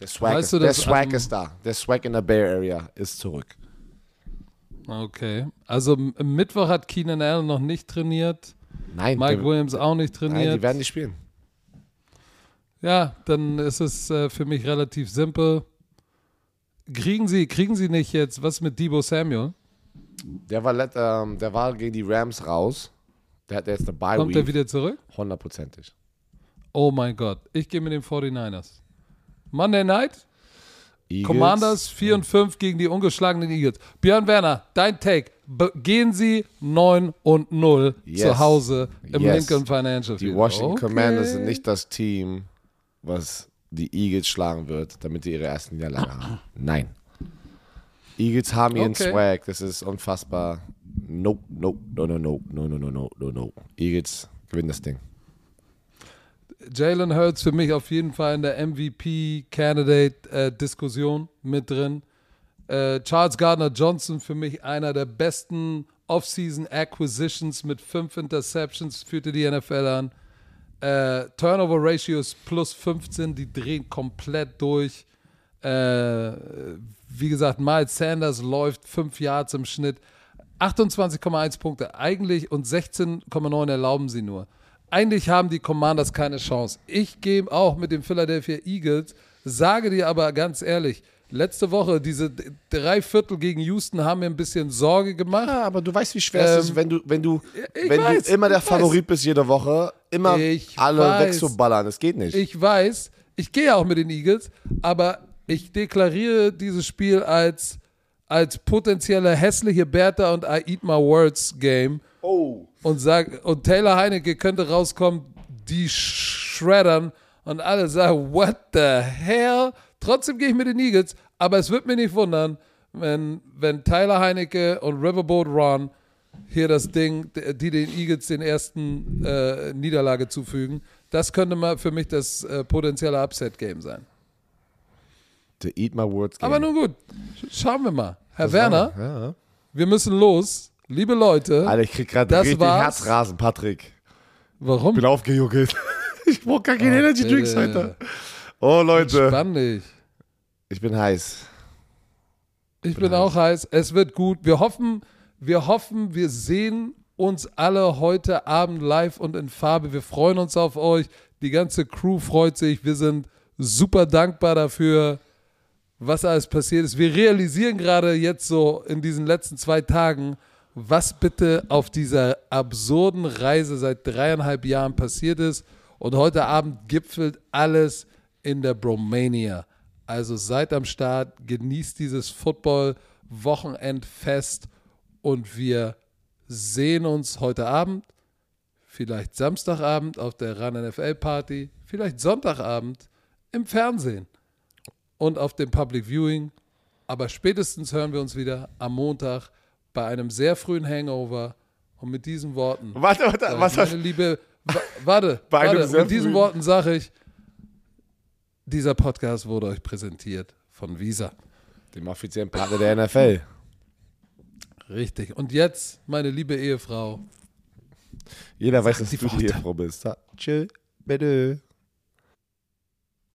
Der Swag, Weißt ist, du, der dass Swag ist da. Der Swag in der Bay Area ist zurück. Okay. Also Mittwoch hat Keenan Allen noch nicht trainiert. Nein, Mike der, Williams auch nicht nein, trainiert. die werden nicht spielen. Ja, dann ist es äh, für mich relativ simpel. Kriegen Sie, kriegen Sie nicht jetzt was mit Debo Samuel? Der war, let, ähm, der war gegen die Rams raus. Der hat jetzt eine Bye Kommt er wieder zurück? Hundertprozentig. Oh mein Gott. Ich gehe mit den 49ers. Monday Night? Eagles. Commanders 4 und 5 gegen die ungeschlagenen Eagles. Björn Werner, dein Take. Be gehen Sie 9 und 0 Yes. zu Hause im Yes. Lincoln Financial Die Field. Washington Okay. Commanders sind nicht das Team, was die Eagles schlagen wird, damit die ihre ersten Niederlage haben. Nein. Eagles haben ihren Okay. Swag, das ist unfassbar. Nope, nope, no, no, no, no, no, no, no, no, no. Eagles gewinnen das Ding. Jalen Hurts für mich auf jeden Fall in der MVP-Candidate-Diskussion mit drin. Äh, Charles Gardner Johnson für mich einer der besten Offseason Acquisitions mit fünf Interceptions führte die NFL an. Äh, Turnover Ratios plus 15, die drehen komplett durch. Äh, wie gesagt, Miles Sanders läuft 5 Yards im Schnitt. 28,1 Punkte eigentlich und 16,9 erlauben sie nur. Eigentlich haben die Commanders keine Chance. Ich gehe auch mit den Philadelphia Eagles, sage dir aber ganz ehrlich, letzte Woche, diese drei Viertel gegen Houston haben mir ein bisschen Sorge gemacht. Ja, aber du weißt, wie schwer es Ähm, ist, wenn du, wenn du, wenn weiß, du immer der Favorit bist jede Woche, immer Ich alle weiß. wegzuballern. Das geht nicht. Ich weiß, ich gehe auch mit den Eagles, aber ich deklariere dieses Spiel als, als potenzielle hässliche Bertha und I Eat My Words Game oh. und sag, und Taylor Heinecke könnte rauskommen, die schreddern und alle sagen, what the hell? Trotzdem gehe ich mit den Eagles, aber es wird mir nicht wundern, wenn, wenn Tyler Heinecke und Riverboat Ron hier das Ding, die den Eagles den ersten äh, Niederlage zufügen. Das könnte mal für mich das äh, potenzielle Upset-Game sein. To eat my words. Game. Aber nun gut, sch- schauen wir mal. Herr Werner, Ja. wir müssen los. Liebe Leute, Alter, ich krieg gerade Das richtig war's. Herzrasen, Patrick. warum? Bin aufgejuckelt. Ich brauch gar keine Oh, Energy Drinks heute. Oh, Leute. Spann dich. Ich bin heiß. Ich bin auch heiß. Es wird gut. Wir hoffen, wir hoffen, wir sehen uns alle heute Abend live und in Farbe. Wir freuen uns auf euch. Die ganze Crew freut sich. Wir sind super dankbar dafür, was alles passiert ist. Wir realisieren gerade jetzt so in diesen letzten zwei Tagen, was bitte auf dieser absurden Reise seit dreieinhalb Jahren passiert ist. Und heute Abend gipfelt alles in der Bromania. Also seid am Start, genießt dieses Football-Wochenendfest und wir sehen uns heute Abend, vielleicht Samstagabend auf der Run NFL Party, vielleicht Sonntagabend im Fernsehen und auf dem Public Viewing. Aber spätestens hören wir uns wieder am Montag bei einem sehr frühen Hangover. Und mit diesen Worten, Warte, warte, was hast meine Liebe, wa warte, warte, mit diesen frühen- Worten sage ich, dieser Podcast wurde euch präsentiert von Visa. Dem offiziellen Partner der NFL. Richtig. Und jetzt, meine liebe Ehefrau, Jeder weiß, dass die du die. Ehefrau bist. Tschö, bitte.